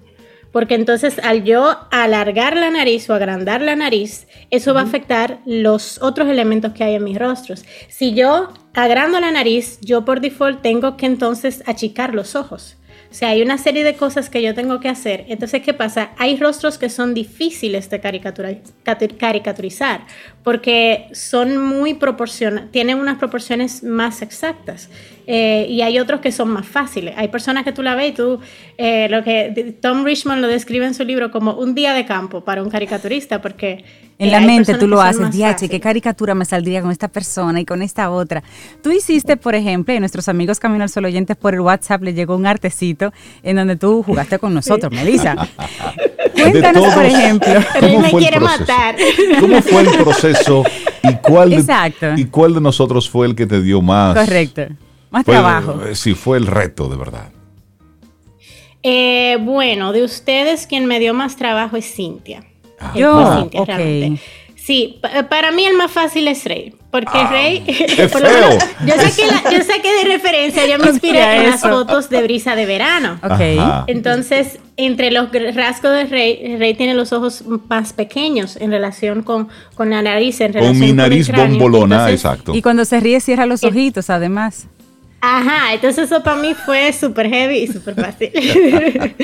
Speaker 7: Porque entonces al yo alargar la nariz o agrandar la nariz, eso va a afectar los otros elementos que hay en mis rostros. Si yo agrando la nariz, yo por default tengo que entonces achicar los ojos. O sea, hay una serie de cosas que yo tengo que hacer. Entonces, ¿qué pasa? Hay rostros que son difíciles de caricatura- caricaturizar porque son muy proporcionales, tienen unas proporciones más exactas. Eh, y hay otros que son más fáciles. Hay personas que tú la ves y tú, eh, lo que Tom Richmond lo describe en su libro como un día de campo para un caricaturista, porque
Speaker 1: En
Speaker 7: eh,
Speaker 1: la mente tú lo haces, diache, qué caricatura me saldría con esta persona y con esta otra. Tú hiciste, por ejemplo, y a nuestros amigos Camino al Sol oyentes por el WhatsApp le llegó un artecito en donde tú jugaste con nosotros, Melissa. Cuéntanos,
Speaker 2: todos,
Speaker 1: por ejemplo.
Speaker 7: Él
Speaker 2: ¿Cómo
Speaker 7: me quiere
Speaker 2: proceso?
Speaker 7: matar.
Speaker 2: ¿Cómo fue el proceso y cuál de, y cuál de nosotros fue el que te dio más?
Speaker 1: Correcto. Más
Speaker 2: Fue-
Speaker 1: trabajo.
Speaker 2: eh, Sí, fue el reto, de verdad.
Speaker 7: Eh, bueno, de ustedes quien me dio más trabajo es Cintia.
Speaker 1: Ah. Yo, Cintia,
Speaker 7: realmente. Sí, para mí el más fácil es Rey, porque
Speaker 2: Ah,
Speaker 7: Rey,
Speaker 2: qué
Speaker 7: por lo menos,
Speaker 2: feo.
Speaker 7: yo saqué, la- yo saqué de referencia, yo me inspiré en las fotos de Brisa de Verano. Entonces, entre los rasgos de Rey, Rey tiene los ojos más pequeños en relación con, con la nariz, en relación
Speaker 2: Con mi
Speaker 7: el
Speaker 2: nariz
Speaker 7: cráneo.
Speaker 2: bombolona,
Speaker 7: Entonces,
Speaker 2: exacto.
Speaker 1: Y cuando se ríe, cierra los ojitos, además.
Speaker 7: Ajá, entonces eso para mí fue súper heavy y súper fácil.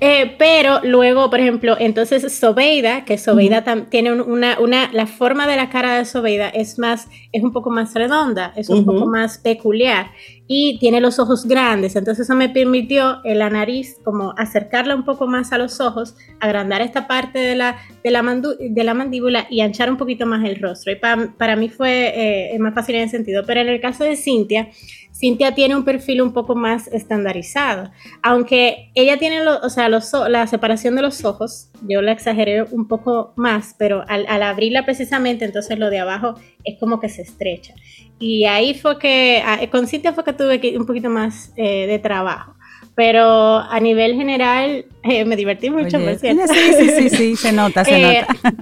Speaker 7: Eh, pero luego, por ejemplo, entonces Sobeida, que Sobeida tiene un- una, una, la forma de la cara de Sobeida es más, es un poco más redonda, es un poco más peculiar y tiene los ojos grandes, entonces eso me permitió en la nariz como acercarla un poco más a los ojos, agrandar esta parte de la, de la, mandu- de la mandíbula y anchar un poquito más el rostro. Y pa- para mí fue eh, más fácil en ese sentido, pero en el caso de Cintia, Cintia tiene un perfil un poco más estandarizado, aunque ella tiene, lo- o sea, los, la separación de los ojos, yo la exageré un poco más, pero al, al abrirla precisamente, entonces lo de abajo es como que se estrecha. Y ahí fue que, con Cintia fue que tuve un poquito más eh, de trabajo. Pero a nivel general eh, me divertí mucho,
Speaker 1: Oye,
Speaker 7: por cierto.
Speaker 1: sí, sí, sí, sí, se nota, se
Speaker 7: Eh,
Speaker 1: nota.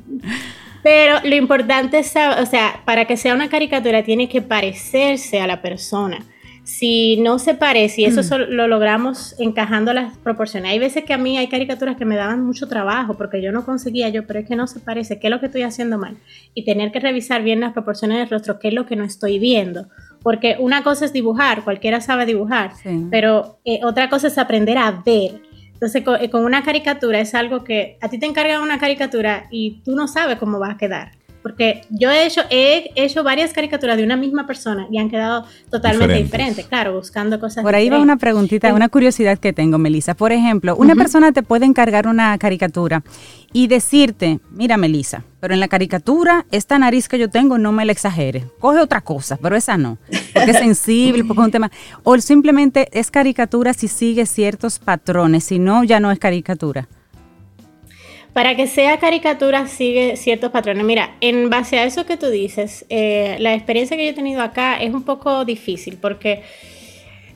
Speaker 7: Pero lo importante es, o sea, para que sea una caricatura tiene que parecerse a la persona. Si no se parece, y eso solo lo logramos encajando las proporciones. Hay veces que a mí hay caricaturas que me daban mucho trabajo porque yo no conseguía yo, pero es que no se parece, ¿qué es lo que estoy haciendo mal? Y tener que revisar bien las proporciones del rostro, qué es lo que no estoy viendo. Porque una cosa es dibujar, cualquiera sabe dibujar,
Speaker 1: Sí.
Speaker 7: pero eh, otra cosa es aprender a ver. Entonces, co- eh, con, una caricatura es algo que a ti te encargan una caricatura y tú no sabes cómo va a quedar. Porque yo he hecho, he hecho varias caricaturas de una misma persona y han quedado totalmente
Speaker 2: Diferentes.
Speaker 7: diferentes, claro, buscando cosas
Speaker 1: Por ahí va una preguntita, una curiosidad que tengo, Melissa. Por ejemplo, una persona te puede encargar una caricatura y decirte, mira, Melissa, pero en la caricatura, esta nariz que yo tengo no me la exagere. Coge otra cosa, pero esa no. Porque es sensible, porque es un tema. O simplemente es caricatura si sigue ciertos patrones, si no, ya no es caricatura.
Speaker 7: Para que sea caricatura sigue ciertos patrones. Mira, en base a eso que tú dices, eh, la experiencia que yo he tenido acá es un poco difícil porque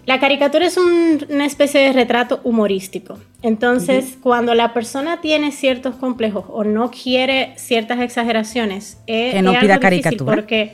Speaker 7: la caricatura es un- una especie de retrato humorístico. Entonces, cuando la persona tiene ciertos complejos o no quiere ciertas exageraciones, eh,
Speaker 1: Que no
Speaker 7: es
Speaker 1: pida
Speaker 7: algo difícil
Speaker 1: caricatura.
Speaker 7: Porque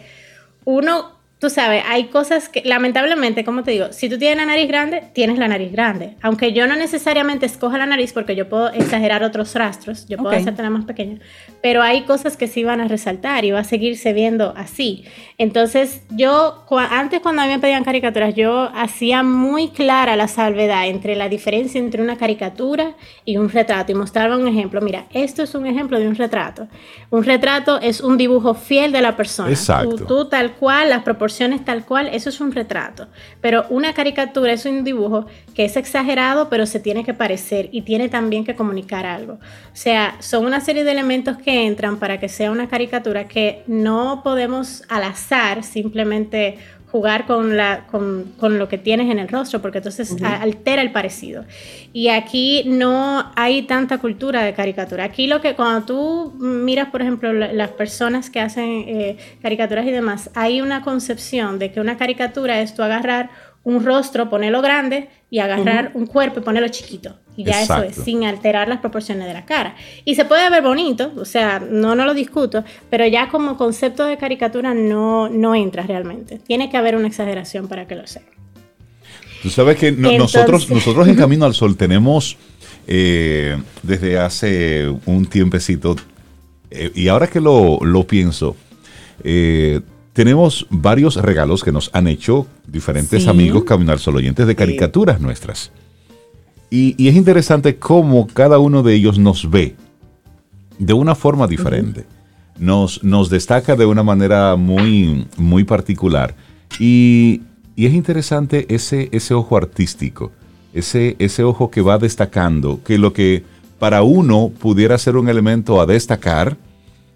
Speaker 7: uno, tú sabes, hay cosas que, lamentablemente, como te digo, si tú tienes la nariz grande, tienes la nariz grande. Aunque yo no necesariamente escoja la nariz porque yo puedo exagerar otros rastros, yo puedo
Speaker 1: Ok.
Speaker 7: hacerte la más pequeña, pero hay cosas que sí van a resaltar y va a seguirse viendo así. Entonces, yo, cua- antes cuando a mí me pedían caricaturas, yo hacía muy clara la salvedad entre la diferencia entre una caricatura y un retrato y mostraba un ejemplo. Mira, esto es un ejemplo de un retrato. Un retrato es un dibujo fiel de la persona.
Speaker 2: Exacto.
Speaker 7: Tú- tú tal cual, las proporciones tal cual, eso es un retrato. Pero una caricatura es un dibujo que es exagerado, pero se tiene que parecer y tiene también que comunicar algo. O sea, son una serie de elementos que entran para que sea una caricatura que no podemos al azar simplemente jugar con, la, con, con lo que tienes en el rostro, porque entonces altera el parecido. Y aquí no hay tanta cultura de caricatura. Aquí lo que cuando tú miras, por ejemplo, la- las personas que hacen eh, caricaturas y demás, hay una concepción de que una caricatura es tú agarrar un rostro, ponerlo grande y agarrar un cuerpo y ponerlo chiquito. Y ya eso es, sin alterar las proporciones de la cara. Y se puede ver bonito, o sea, no, no lo discuto, pero ya como concepto de caricatura no, no entra realmente. Tiene que haber una exageración para que lo sea.
Speaker 2: Tú sabes que no-
Speaker 7: Entonces-
Speaker 2: nosotros, nosotros en Camino al Sol tenemos eh, desde hace un tiempecito, eh, y ahora que lo, lo pienso, eh, tenemos varios regalos que nos han hecho diferentes
Speaker 1: Sí.
Speaker 2: amigos Camino al Sol oyentes de caricaturas nuestras. Y, y es interesante cómo cada uno de ellos nos ve de una forma diferente. Nos, nos destaca de una manera muy, muy particular. Y, y es interesante ese, ese ojo artístico, ese, ese ojo que va destacando, que lo que para uno pudiera ser un elemento a destacar,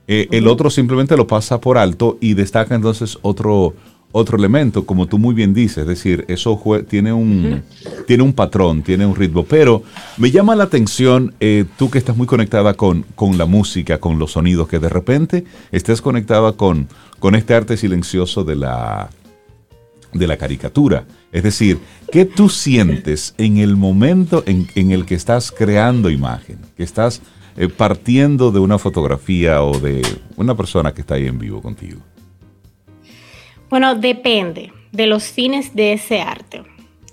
Speaker 2: eh, el otro simplemente lo pasa por alto y destaca entonces otro, otro elemento, como tú muy bien dices, es decir, eso tiene un, tiene un patrón, tiene un ritmo, pero me llama la atención, eh, tú que estás muy conectada con, con la música, con los sonidos, que de repente estés conectada con, con este arte silencioso de la, de la caricatura. Es decir, ¿qué tú sientes en el momento en, en el que estás creando imagen? Que estás eh, partiendo de una fotografía o de una persona que está ahí en vivo contigo?
Speaker 7: Bueno, depende de los fines de ese arte.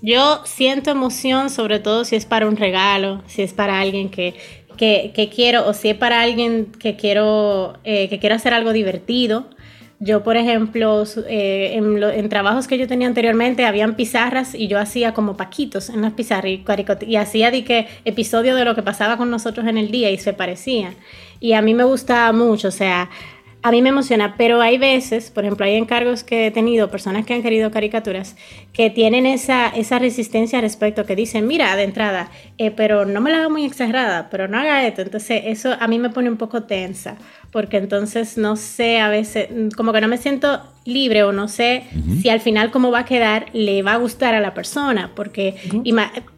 Speaker 7: Yo siento emoción sobre todo si es para un regalo, si es para alguien que, que, quiero o si es para alguien que quiero, eh, que quiero hacer algo divertido. Yo, por ejemplo, eh, en, trabajos que yo tenía anteriormente, habían pizarras y yo hacía como paquitos en las pizarras y, y hacía de que episodio de lo que pasaba con nosotros en el día y se parecían. Y a mí me gustaba mucho, o sea, a mí me emociona, pero hay veces, por ejemplo, hay encargos que he tenido, personas que han querido caricaturas, que tienen esa, esa resistencia al respecto, que dicen, mira, de entrada, eh, pero no me la haga muy exagerada, pero no haga esto. Entonces, eso a mí me pone un poco tensa, porque entonces no sé, a veces, como que no me siento libre o no sé si al final cómo va a quedar le va a gustar a la persona, porque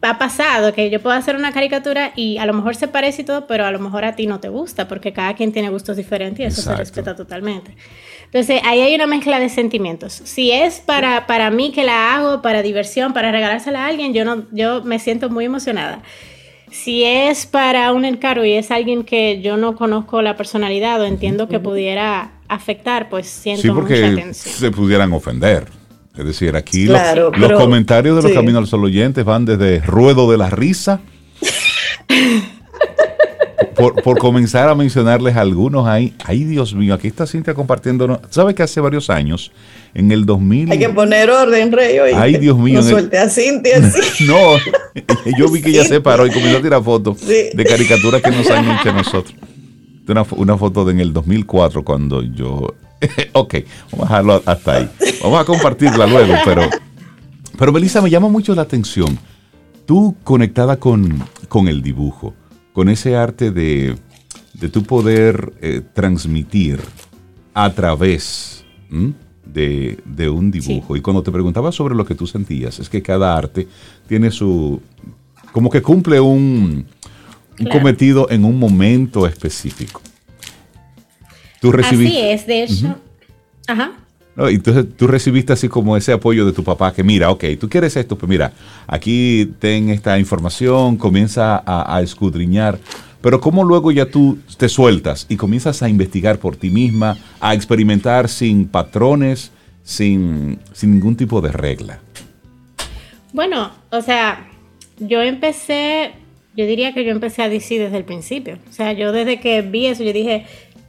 Speaker 7: ha pasado que yo puedo hacer una caricatura y a lo mejor se parece y todo, pero a lo mejor a ti no te gusta, porque cada quien tiene gustos diferentes y eso se respeta totalmente. Entonces ahí hay una mezcla de sentimientos. Si es para, para mí que la hago, para diversión, para regalársela a alguien, yo, no, yo me siento muy emocionada. Si es para un encargo y es alguien que yo no conozco la personalidad o entiendo que pudiera afectar, pues siento sí, porque
Speaker 2: se pudieran ofender. Es decir, aquí los, comentarios de los Caminos al Sol oyentes van desde ruedo de la risa. por, comenzar a mencionarles algunos ahí. Ay, Dios mío, aquí está Cintia compartiendo. ¿Sabe que hace varios años, en el 2000.
Speaker 3: Hay que poner orden, Rey. Hoy.
Speaker 2: Ay, Dios mío.
Speaker 3: No suelte a Cintia.
Speaker 2: no, yo vi que ya se paró y comenzó a tirar fotos de caricaturas que nos han hecho nosotros una, una foto de en el 2004 cuando yo... ok, vamos a dejarlo hasta ahí. Vamos a compartirla luego, pero... Pero Melissa, me llama mucho la atención. Tú conectada con, con el dibujo, con ese arte de, de tu poder eh, transmitir a través de, de, un dibujo. Y cuando te preguntaba sobre lo que tú sentías, es que cada arte tiene su... como que cumple un, un cometido en un momento específico.
Speaker 7: Tú recibiste, así es, de hecho. Ajá.
Speaker 2: Entonces tú recibiste así como ese apoyo de tu papá que mira, ok, tú quieres esto, pues mira, aquí ten esta información, comienza a, escudriñar, pero cómo luego ya tú te sueltas y comienzas a investigar por ti misma, a experimentar sin patrones, sin, sin ningún tipo de regla.
Speaker 7: Bueno, o sea, yo empecé yo diría que yo empecé a decir desde el principio. O sea, yo desde que vi eso, yo dije,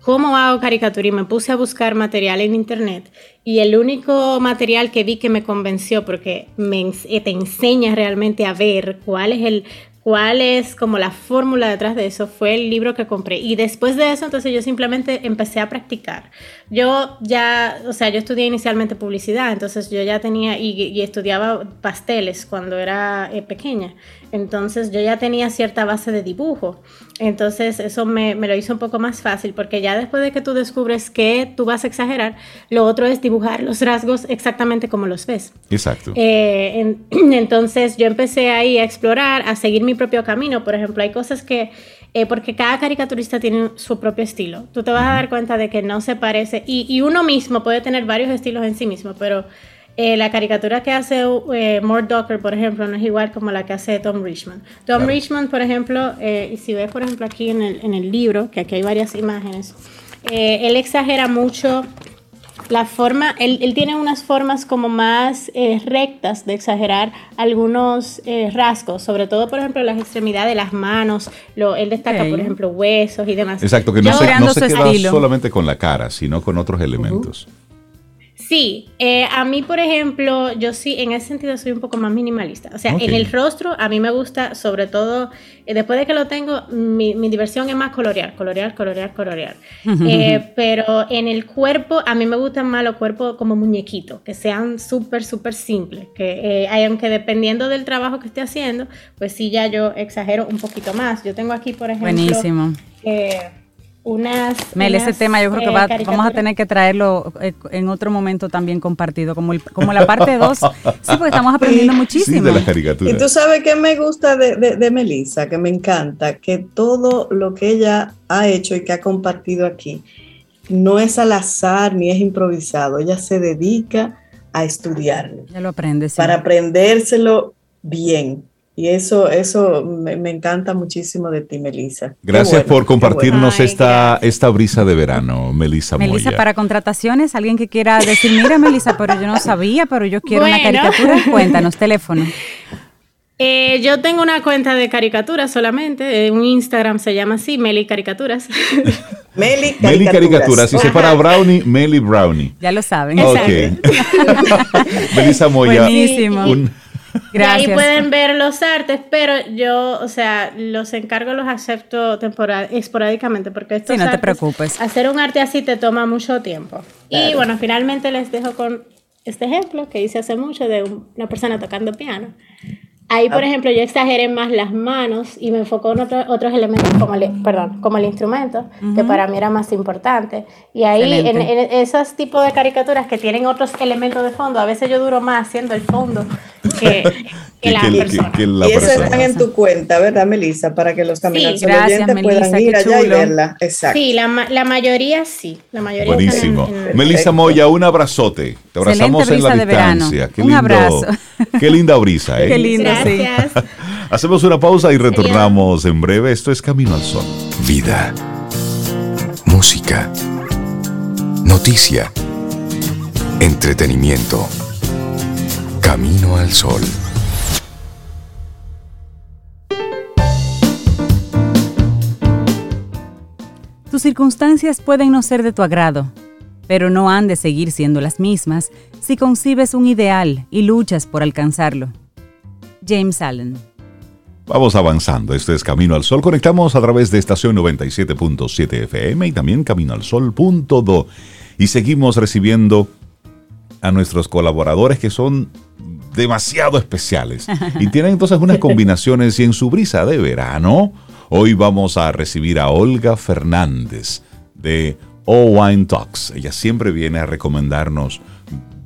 Speaker 7: ¿cómo hago caricatura? Y me puse a buscar material en internet. Y el único material que vi que me convenció, porque me, te enseña realmente a ver cuál es el cuál es como la fórmula detrás de eso fue el libro que compré. Y después de eso, entonces yo simplemente empecé a practicar. Yo ya, o sea, yo estudié inicialmente publicidad, entonces yo ya tenía y, estudiaba pasteles cuando era eh, pequeña. Entonces yo ya tenía cierta base de dibujo. Entonces eso me, lo hizo un poco más fácil porque ya después de que tú descubres que tú vas a exagerar, lo otro es dibujar los rasgos exactamente como los ves.
Speaker 2: Exacto.
Speaker 7: Eh, entonces yo empecé ahí a explorar, a seguir mi propio camino. Por ejemplo, hay cosas que, eh, porque cada caricaturista tiene su propio estilo. Tú te vas a dar cuenta de que no se parece y, y uno mismo puede tener varios estilos en sí mismo, pero eh, la caricatura que hace eh, Mort Docker, por ejemplo, no es igual como la que hace Tom Richmond. Tom Richmond, por ejemplo, eh, si ves, por ejemplo, aquí en el, en el, libro, que aquí hay varias imágenes, eh, él exagera mucho la forma, él, él, tiene unas formas como más rectas de exagerar algunos rasgos, sobre todo, por ejemplo, las extremidades de las manos, lo, él destaca, por ejemplo, huesos y demás.
Speaker 2: Exacto, que no se, no se queda solamente con la cara, sino con otros elementos.
Speaker 7: Sí, eh, a mí, por ejemplo, yo sí, en ese sentido soy un poco más minimalista. O sea, en el rostro, a mí me gusta, sobre todo, eh, después de que lo tengo, mi, diversión es más colorear, colorear, colorear, colorear. Eh, pero en el cuerpo, a mí me gustan más los cuerpos como muñequitos, que sean súper, súper simples. Que aunque dependiendo del trabajo que esté haciendo, pues sí, ya yo exagero un poquito más. Yo tengo aquí, por ejemplo.
Speaker 1: Buenísimo
Speaker 7: unas...
Speaker 1: Mel, ese tema yo creo que eh, vamos a tener que traerlo eh, en otro momento también compartido, como, como la parte 2. sí, porque estamos aprendiendo muchísimo.
Speaker 2: de las caricaturas.
Speaker 3: Y tú sabes que me gusta de, de, Melissa, que me encanta, que todo lo que ella ha hecho y que ha compartido aquí no es al azar ni es improvisado. Ella se dedica a estudiarlo.
Speaker 1: Ya lo aprendes.
Speaker 3: Para aprendérselo bien. Y eso, eso me, encanta muchísimo de ti, Melissa.
Speaker 2: Gracias por compartirnos esta, esta brisa de verano, Melissa
Speaker 1: Melissa, para contrataciones, alguien que quiera decir, mira, Melissa, pero yo no sabía, pero yo quiero una caricatura, cuéntanos, teléfono.
Speaker 7: Eh, yo tengo una cuenta de caricaturas solamente, un Instagram se llama así, Meli Caricaturas.
Speaker 3: Meli Caricaturas. Meli Caricaturas,
Speaker 2: si se para Brownie, Meli Brownie.
Speaker 1: Ya lo saben.
Speaker 2: Ok. Melissa Moya.
Speaker 1: Buenísimo.
Speaker 7: Y ahí pueden ver los artes, pero yo, o sea, los encargos los acepto esporádicamente porque esto
Speaker 1: sí, no te preocupes.
Speaker 7: Hacer un arte así te toma mucho tiempo. Y bueno, finalmente les dejo con este ejemplo que hice hace mucho de una persona tocando piano. Ahí, por ah. ejemplo, yo exageré más las manos y me enfocó en otros elementos como el, perdón, como el instrumento, que para mí era más importante. Y ahí, en, esos tipos de caricaturas que tienen otros elementos de fondo, a veces yo duro más haciendo el fondo que, la persona.
Speaker 3: y eso están en tu cuenta, ¿verdad, Melissa? Para que los caminantes puedan ir allá y verla. Exacto.
Speaker 7: Sí, la, la mayoría sí. La mayoría
Speaker 2: Buenísimo. Melissa Moya, un abrazote. Te abrazamos en la distancia. Qué
Speaker 1: un abrazo.
Speaker 2: Qué linda brisa, ¿eh?
Speaker 1: Qué linda.
Speaker 2: Hacemos una pausa y retornamos en breve. Esto es Camino al Sol.
Speaker 5: Vida. Música. Noticia. Entretenimiento. Camino al Sol.
Speaker 1: Tus circunstancias pueden no ser de tu agrado, pero no han de seguir siendo las mismas si concibes un ideal y luchas por alcanzarlo. James Allen.
Speaker 2: Vamos avanzando. Este es Camino al Sol. Conectamos a través de estación 97.7 FM y también caminoalsol.do. Y seguimos recibiendo a nuestros colaboradores que son demasiado especiales. Y tienen entonces unas combinaciones y en su brisa de verano, hoy vamos a recibir a Olga Fernández de O Wine Talks. Ella siempre viene a recomendarnos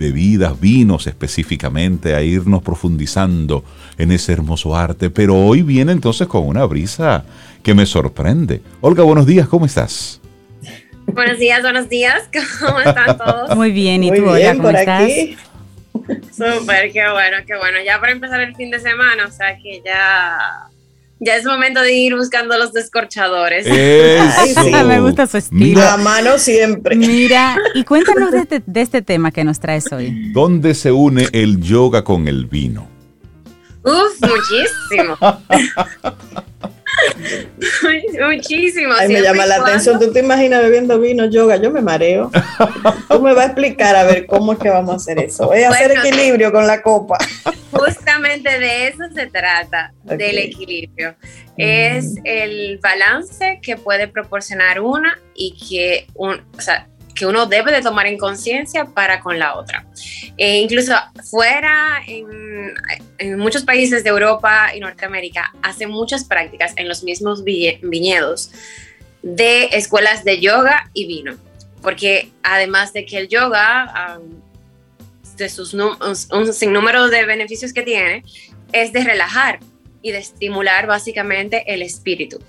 Speaker 2: bebidas, vinos específicamente, a irnos profundizando en ese hermoso arte. Pero hoy viene entonces con una brisa que me sorprende. Olga, buenos días, ¿cómo estás?
Speaker 8: Buenos días, buenos días, ¿cómo están todos?
Speaker 1: Muy bien, ¿y tú, Olga, cómo estás?
Speaker 8: Súper, qué bueno, qué bueno. Ya para empezar el fin de semana, o sea que ya ya es momento de ir buscando los descorchadores.
Speaker 1: me gusta su estilo.
Speaker 3: Mira, a mano siempre.
Speaker 1: Mira, y cuéntanos de este, de este tema que nos traes hoy.
Speaker 2: ¿Dónde se une el yoga con el vino?
Speaker 8: Uf, muchísimo. Muchísimo.
Speaker 3: Ay, me llama la atención. ¿Tú te imaginas bebiendo vino, yoga? Yo me mareo. Tú me vas a explicar a ver cómo es que vamos a hacer eso. Voy a hacer equilibrio con la copa.
Speaker 8: Justamente de eso se trata, del equilibrio. Es el balance que puede proporcionar una y que un, o sea, que uno debe de tomar en conciencia para con la otra. E incluso fuera, en, muchos países de Europa y Norteamérica, hacen muchas prácticas en los mismos viñedos de escuelas de yoga y vino. Porque además de que el yoga, de sus un sinnúmero de beneficios que tiene, es de relajar y de estimular básicamente el espíritu.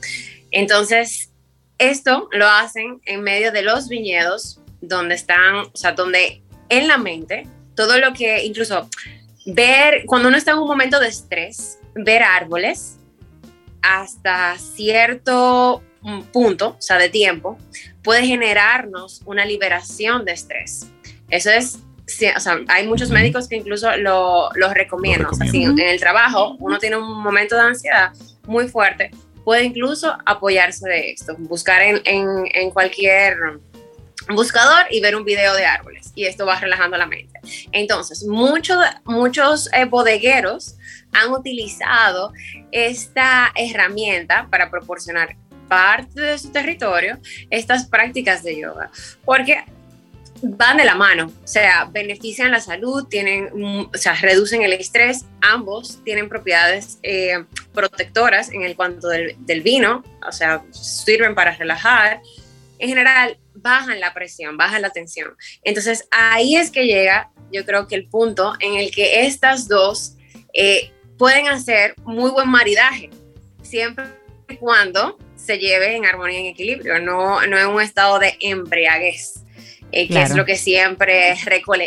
Speaker 8: Entonces, esto lo hacen en medio de los viñedos, donde están, o sea, donde en la mente, todo lo que, incluso ver, cuando uno está en un momento de estrés, ver árboles hasta cierto punto, o sea, de tiempo, puede generarnos una liberación de estrés. Eso es, o sea, hay muchos médicos que incluso lo, recomiendan. O sea, si en el trabajo uno tiene un momento de ansiedad muy fuerte, puede incluso apoyarse de esto, buscar en, en, cualquier buscador y ver un video de árboles y esto va relajando la mente. Entonces, muchos muchos eh, bodegueros han utilizado esta herramienta para proporcionar parte de su territorio estas prácticas de yoga, porque van de la mano, o sea, benefician la salud, tienen, o sea, reducen el estrés, ambos tienen propiedades eh, protectoras en el cuanto del, del, vino, o sea, sirven para relajar, en general bajan la presión, bajan la tensión. Entonces ahí es que llega, yo creo que el punto en el que estas dos eh, pueden hacer muy buen maridaje, siempre y cuando se lleve en armonía, en equilibrio, no, no en un estado de embriaguez. eh, que es lo que siempre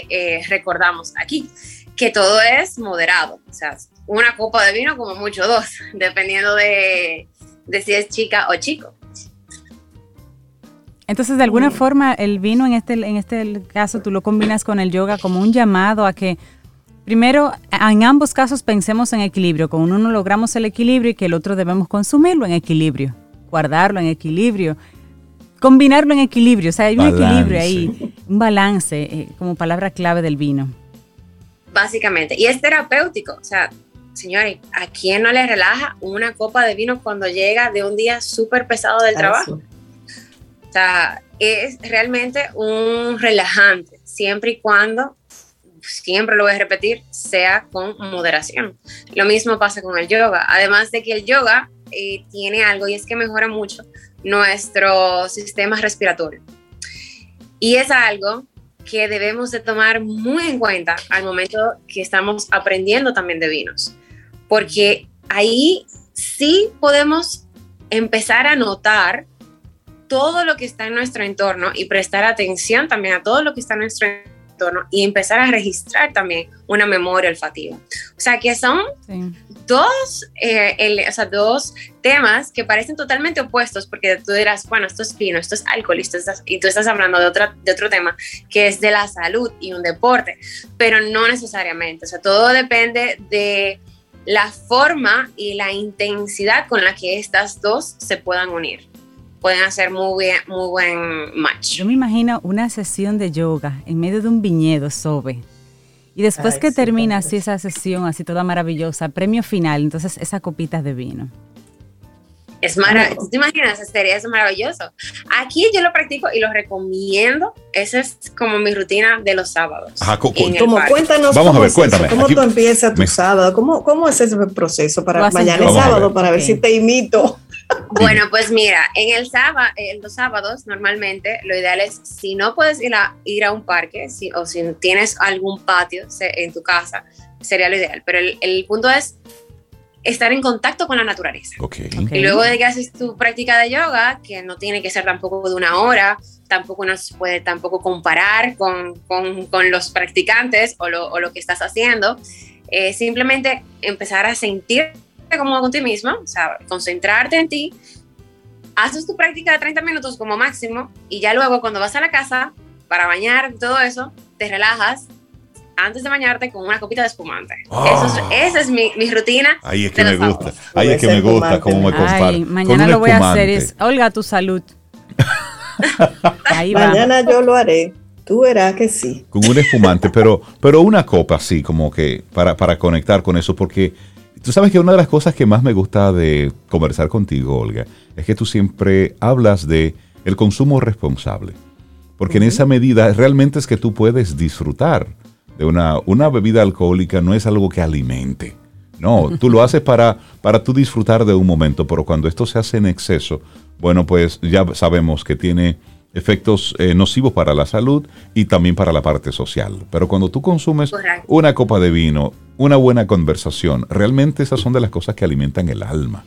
Speaker 8: eh, recordamos aquí, que todo es moderado, o sea, una copa de vino como mucho dos, dependiendo de, de si es chica o chico.
Speaker 1: Entonces, de alguna forma, el vino en este, en este caso tú lo combinas con el yoga como un llamado a que, primero, en ambos casos pensemos en equilibrio. Con uno logramos el equilibrio y que el otro debemos consumirlo en equilibrio, guardarlo en equilibrio, combinarlo en equilibrio. O sea, hay un equilibrio ahí, un balance, eh, como palabra clave del vino.
Speaker 8: Básicamente. Y es terapéutico. O sea, señores, ¿a quién no le relaja una copa de vino cuando llega de un día súper pesado del trabajo? Es realmente un relajante, siempre y cuando, siempre lo voy a repetir, sea con moderación. Lo mismo pasa con el yoga, además de que el yoga eh, tiene algo y es que mejora mucho nuestro sistema respiratorio. Y es algo que debemos de tomar muy en cuenta al momento que estamos aprendiendo también de vinos, porque ahí sí podemos empezar a notar todo lo que está en nuestro entorno y prestar atención también a todo lo que está en nuestro entorno y empezar a registrar también una memoria olfativa. O sea, que son dos, eh, o sea, dos temas que parecen totalmente opuestos porque tú dirás, bueno, esto es vino, esto es alcohol, y tú estás hablando de, otra, de otro tema que es de la salud y un deporte, pero no necesariamente. O sea, todo depende de la forma y la intensidad con la que estas dos se puedan unir pueden hacer muy, bien, muy buen match.
Speaker 1: Yo me imagino una sesión de yoga en medio de un viñedo, Sobe. Y después que termina así esa sesión, así toda maravillosa, premio final, entonces esa copita de vino.
Speaker 8: Es maravilloso. ¿Te imaginas? Sería eso maravilloso. Aquí yo lo practico y lo recomiendo. Esa es como mi rutina de los sábados.
Speaker 3: como cuéntanos.
Speaker 2: Vamos a ver, cuéntame.
Speaker 3: ¿Cómo tú empiezas tu sábado? ¿Cómo, ¿Cómo es ese proceso para mañana es sábado? Para ver si te imito.
Speaker 8: Bueno, pues mira, en el sábado, en los sábados normalmente lo ideal es si no puedes ir a, ir a un parque o si tienes algún patio en tu casa, sería lo ideal. Pero el, punto es estar en contacto con la naturaleza. Y luego de que haces tu práctica de yoga, que no tiene que ser tampoco de una hora, tampoco no se puede tampoco comparar con, con, con los practicantes o lo, o lo, que estás haciendo, eh, simplemente empezar a sentir como con ti misma, o sea, concentrarte en ti, haces tu práctica de 30 minutos como máximo y ya luego cuando vas a la casa para bañar todo eso, te relajas antes de bañarte con una copita de espumante. Ah. esa es mi, mi, rutina.
Speaker 2: Ahí es que me gusta. Ahí es que me gusta cómo me comparte.
Speaker 1: Mañana lo voy a hacer. Es, Olga, tu salud.
Speaker 3: Ahí va. Mañana yo lo haré. Tú verás que sí.
Speaker 2: Con un espumante, pero, pero una copa así, como que para, para conectar con eso, porque Tú sabes que una de las cosas que más me gusta de conversar contigo, Olga, es que tú siempre hablas de el consumo responsable. Porque en esa medida realmente es que tú puedes disfrutar de una, una bebida alcohólica, no es algo que alimente. No, tú lo haces para, para tú disfrutar de un momento, pero cuando esto se hace en exceso, bueno, pues ya sabemos que tiene efectos eh, nocivos para la salud y también para la parte social. Pero cuando tú consumes una copa de vino, una buena conversación, realmente esas son de las cosas que alimentan el alma.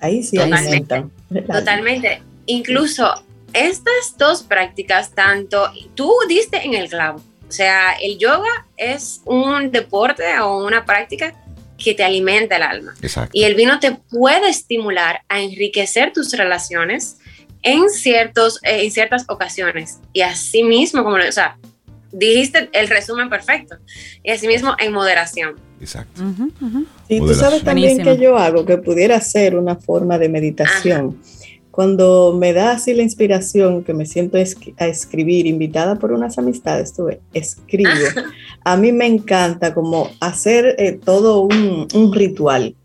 Speaker 3: Ahí sí
Speaker 8: Totalmente. Totalmente. Incluso estas dos prácticas, tanto tú diste en el clavo. O sea, el yoga es un deporte o una práctica que te alimenta el alma.
Speaker 2: Exacto.
Speaker 8: Y el vino te puede estimular a enriquecer tus relaciones, en, ciertos, eh, en ciertas ocasiones. Y así mismo, como, o sea, dijiste el resumen perfecto. Y así mismo en moderación.
Speaker 2: Exacto.
Speaker 3: Y tú sabes también que yo hago, que pudiera ser una forma de meditación. Cuando me da así la inspiración, que me siento a escribir, invitada por unas amistades, tú escribo. A mí me encanta como hacer eh, todo un, un ritual.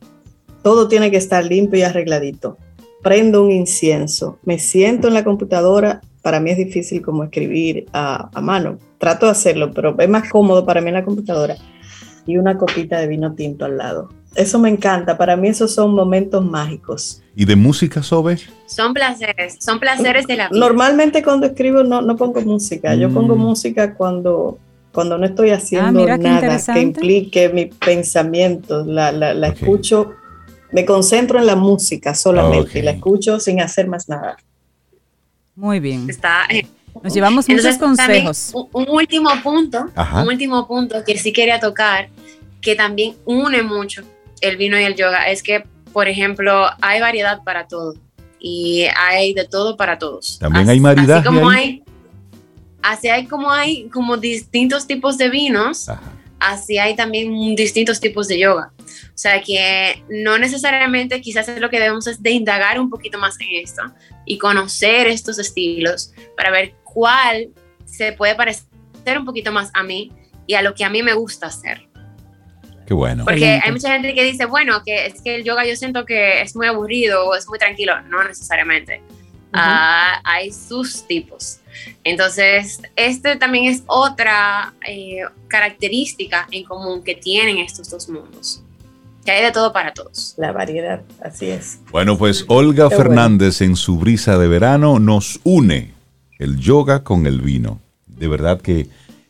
Speaker 3: Todo tiene que estar limpio y arregladito prendo un incienso, me siento en la computadora, para mí es difícil como escribir a, mano. Trato de hacerlo, pero es más cómodo para mí en la computadora. Y una copita de vino tinto al lado. Eso me encanta, para mí esos son momentos mágicos.
Speaker 2: ¿Y de música, Sobe?
Speaker 8: Son placeres, son placeres de la vida.
Speaker 3: Normalmente cuando escribo no, no pongo música, yo pongo mm. música cuando, cuando no estoy haciendo ah, nada que implique mis pensamientos, la, la, la escucho me concentro en la música solamente y la escucho sin hacer más nada.
Speaker 1: Muy bien.
Speaker 8: Está,
Speaker 1: Nos llevamos muchos consejos.
Speaker 8: Un, un, último punto, un último punto que sí quería tocar, que también une mucho el vino y el yoga, es que, por ejemplo, hay variedad para todo y hay de todo para todos.
Speaker 2: También hay variedad.
Speaker 8: Así como hay, así hay como hay como distintos tipos de vinos, así hay también distintos tipos de yoga. O sea que no necesariamente quizás lo que debemos es de indagar un poquito más en esto y conocer estos estilos para ver cuál se puede parecer un poquito más a mí y a lo que a mí me gusta hacer.
Speaker 2: Qué bueno.
Speaker 8: Porque hay mucha gente que dice, bueno, que es que el yoga yo siento que es muy aburrido o es muy tranquilo. No necesariamente. Ah, hay sus tipos. Entonces, este también es otra eh, característica en común que tienen estos dos mundos. Que hay de todo para todos.
Speaker 3: La variedad, así es.
Speaker 2: Bueno, pues Olga Fernández en su brisa de verano nos une el yoga con el vino. De verdad que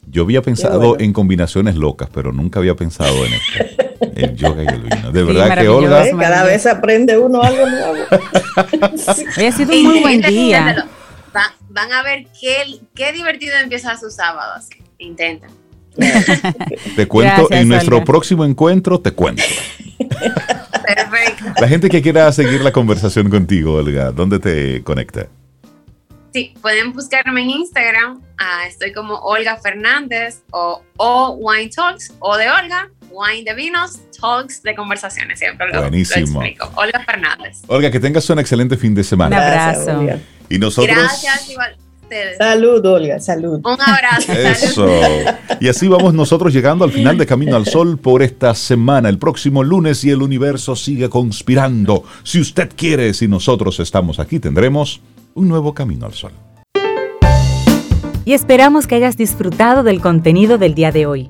Speaker 2: yo había pensado en combinaciones locas, pero nunca había pensado en esto. El yoga y el vino. De verdad que Olga.
Speaker 3: Cada vez aprende uno algo nuevo.
Speaker 1: sí. ha sido un muy buen día.
Speaker 8: van a ver qué, qué divertido empieza su sábado. Así. Intenten.
Speaker 2: Te cuento, en nuestro próximo encuentro te cuento.
Speaker 8: Perfecto.
Speaker 2: La gente que quiera seguir la conversación contigo, Olga, ¿dónde te conecta?
Speaker 8: Sí, pueden buscarme en Instagram. Ah, estoy como Olga Fernández o, o Wine Talks o de Olga, Wine de Vinos, Talks de conversaciones. Siempre lo,
Speaker 2: Buenísimo.
Speaker 8: explico. Olga Fernández.
Speaker 2: Olga, que tengas un excelente fin de semana.
Speaker 1: Un abrazo.
Speaker 2: y nosotros.
Speaker 8: Gracias, igual.
Speaker 3: Salud, Olga, salud.
Speaker 8: Un abrazo.
Speaker 2: Eso. Y así vamos nosotros llegando al final de Camino al Sol por esta semana. El próximo lunes y el universo sigue conspirando. Si usted quiere, si nosotros estamos aquí, tendremos un nuevo camino al sol.
Speaker 9: Y esperamos que hayas disfrutado del contenido del día de hoy.